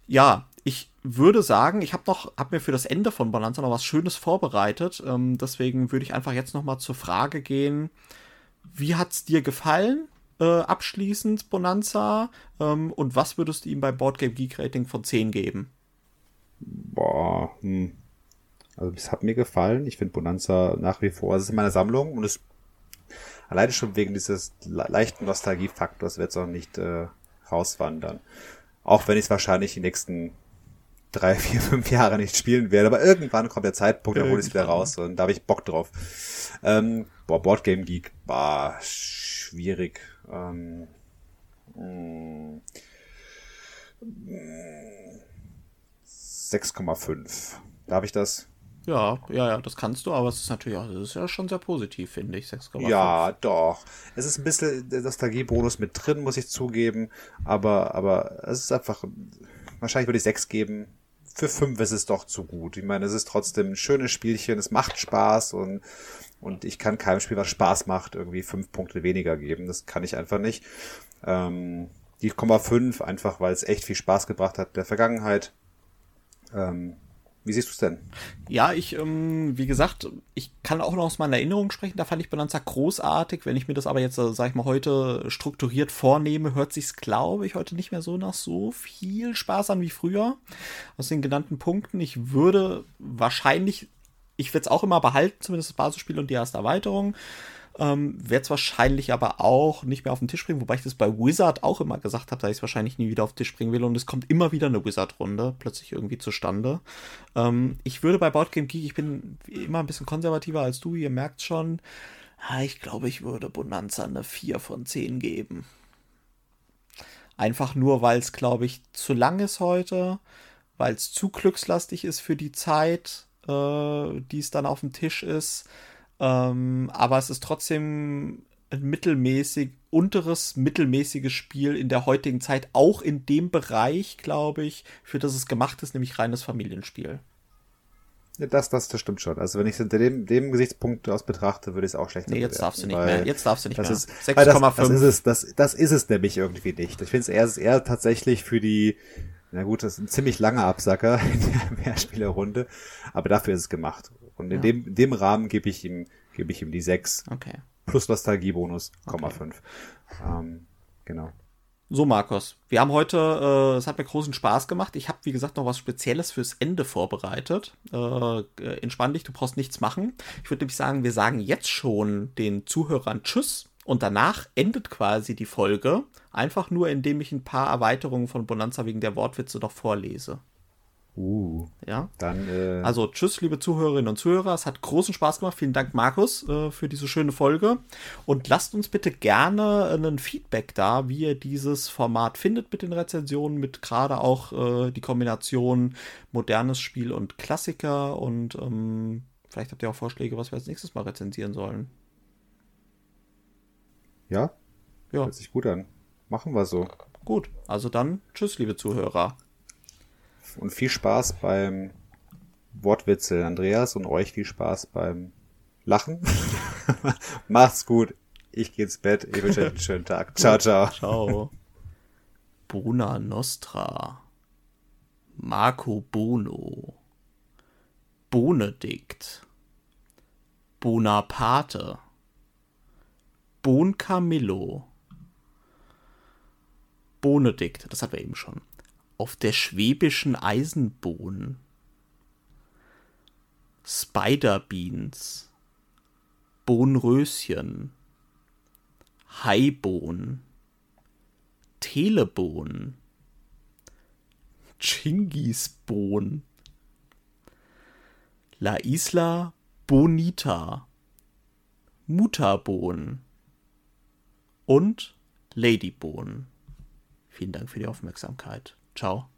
ja, ich würde sagen, ich habe noch, habe mir für das Ende von Bonanza noch was Schönes vorbereitet. Ähm, deswegen würde ich einfach jetzt noch mal zur Frage gehen: Wie hat's dir gefallen? äh, abschließend, Bonanza? Ähm, und was würdest du ihm beim Boardgame Geek Rating von 10 geben? Boah, hm. Also es hat mir gefallen. Ich finde Bonanza nach wie vor, es ist in meiner Sammlung und es alleine schon wegen dieses leichten Nostalgiefaktors wird es auch nicht äh, rauswandern. Auch wenn ich es wahrscheinlich die nächsten drei, vier, fünf Jahre nicht spielen werde, aber irgendwann kommt der Zeitpunkt, da hole ich es wieder raus und da habe ich Bock drauf. Ähm, boah, Boardgame Geek, war schwierig. Ähm, mh, 6,5. Darf ich das? Ja, ja, ja, das kannst du, aber es ist natürlich auch, das ist ja schon sehr positiv, finde ich. 6,5. Ja, doch. Es ist ein bisschen der Nostalgie-Bonus mit drin, muss ich zugeben, aber, aber es ist einfach, wahrscheinlich würde ich 6 geben. Für 5 ist es doch zu gut. Ich meine, es ist trotzdem ein schönes Spielchen, es macht Spaß und, und ich kann keinem Spiel, was Spaß macht, irgendwie 5 Punkte weniger geben. Das kann ich einfach nicht. Ähm, die 0,5, einfach weil es echt viel Spaß gebracht hat in der Vergangenheit. Ähm, wie siehst du es denn? Ja, ich, ähm, wie gesagt, ich kann auch noch aus meiner Erinnerung sprechen. Da fand ich Bonanza großartig. Wenn ich mir das aber jetzt, äh, sag ich mal, heute strukturiert vornehme, hört sich's, glaube ich, heute nicht mehr so nach so viel Spaß an wie früher. Aus den genannten Punkten. Ich würde wahrscheinlich, ich werde es auch immer behalten, zumindest das Basisspiel und die erste Erweiterung. Ähm, Werde es wahrscheinlich aber auch nicht mehr auf den Tisch bringen, wobei ich das bei Wizard auch immer gesagt habe, dass ich es wahrscheinlich nie wieder auf den Tisch bringen will und es kommt immer wieder eine Wizard-Runde plötzlich irgendwie zustande. Ähm, ich würde bei Boardgame Geek, ich bin immer ein bisschen konservativer als du, ihr merkt schon, ah, ich glaube, ich würde Bonanza eine 4 von 10 geben. Einfach nur, weil es, glaube ich, zu lang ist heute, weil es zu glückslastig ist für die Zeit, äh, die es dann auf dem Tisch ist. Ähm, aber es ist trotzdem ein mittelmäßig, unteres, mittelmäßiges Spiel in der heutigen Zeit, auch in dem Bereich, glaube ich, für das es gemacht ist, nämlich reines Familienspiel. Ja, das, das, das stimmt schon. Also wenn ich es unter dem, dem Gesichtspunkt aus betrachte, würde ich es auch schlechter Nee, jetzt darfst du nicht mehr. Jetzt darfst du nicht das mehr. Ist, 6,5. Das, ist es, das, das ist es nämlich irgendwie nicht. Ich finde es eher, eher tatsächlich für die, na gut, das ist ein ziemlich langer Absacker in der Mehrspielerrunde, aber dafür ist es gemacht. Und in ja. dem, in dem Rahmen gebe ich ihm, gebe ich ihm die 6. Okay. Plus Nostalgiebonus, okay. 5. Ähm, genau. So, Markus, wir haben heute, äh, es hat mir großen Spaß gemacht. Ich habe, wie gesagt, noch was Spezielles fürs Ende vorbereitet. Äh, entspann dich, du brauchst nichts machen. Ich würde nämlich sagen, wir sagen jetzt schon den Zuhörern Tschüss und danach endet quasi die Folge. Einfach nur, indem ich ein paar Erweiterungen von Bonanza wegen der Wortwitze noch vorlese. Uh, ja. Dann, äh also tschüss, liebe Zuhörerinnen und Zuhörer. Es hat großen Spaß gemacht. Vielen Dank, Markus, äh, für diese schöne Folge. Und lasst uns bitte gerne ein Feedback da, wie ihr dieses Format findet mit den Rezensionen, mit gerade auch äh, die Kombination modernes Spiel und Klassiker. Und ähm, vielleicht habt ihr auch Vorschläge, was wir als nächstes mal rezensieren sollen. Ja? Ja. Hört sich gut an. Machen wir so. Gut, also dann tschüss, liebe Zuhörer und viel Spaß beim Wortwitze, Andreas, und euch viel Spaß beim Lachen. Macht's gut. Ich geh ins Bett. Ich wünsche euch einen schönen Tag. Ciao, ciao. Ciao. Bona Nostra. Marco Bono. Bonedikt. Bonaparte. Bon Camillo. Bonedikt, das hatten wir eben schon auf der schwäbischen Eisenbohn. Spiderbeans, Bohnröschen, Haibohn, Telebohn, Chingisbohn, La Isla Bonita, Mutterbohn. Und Ladybohn. Vielen Dank für die Aufmerksamkeit. Ciao.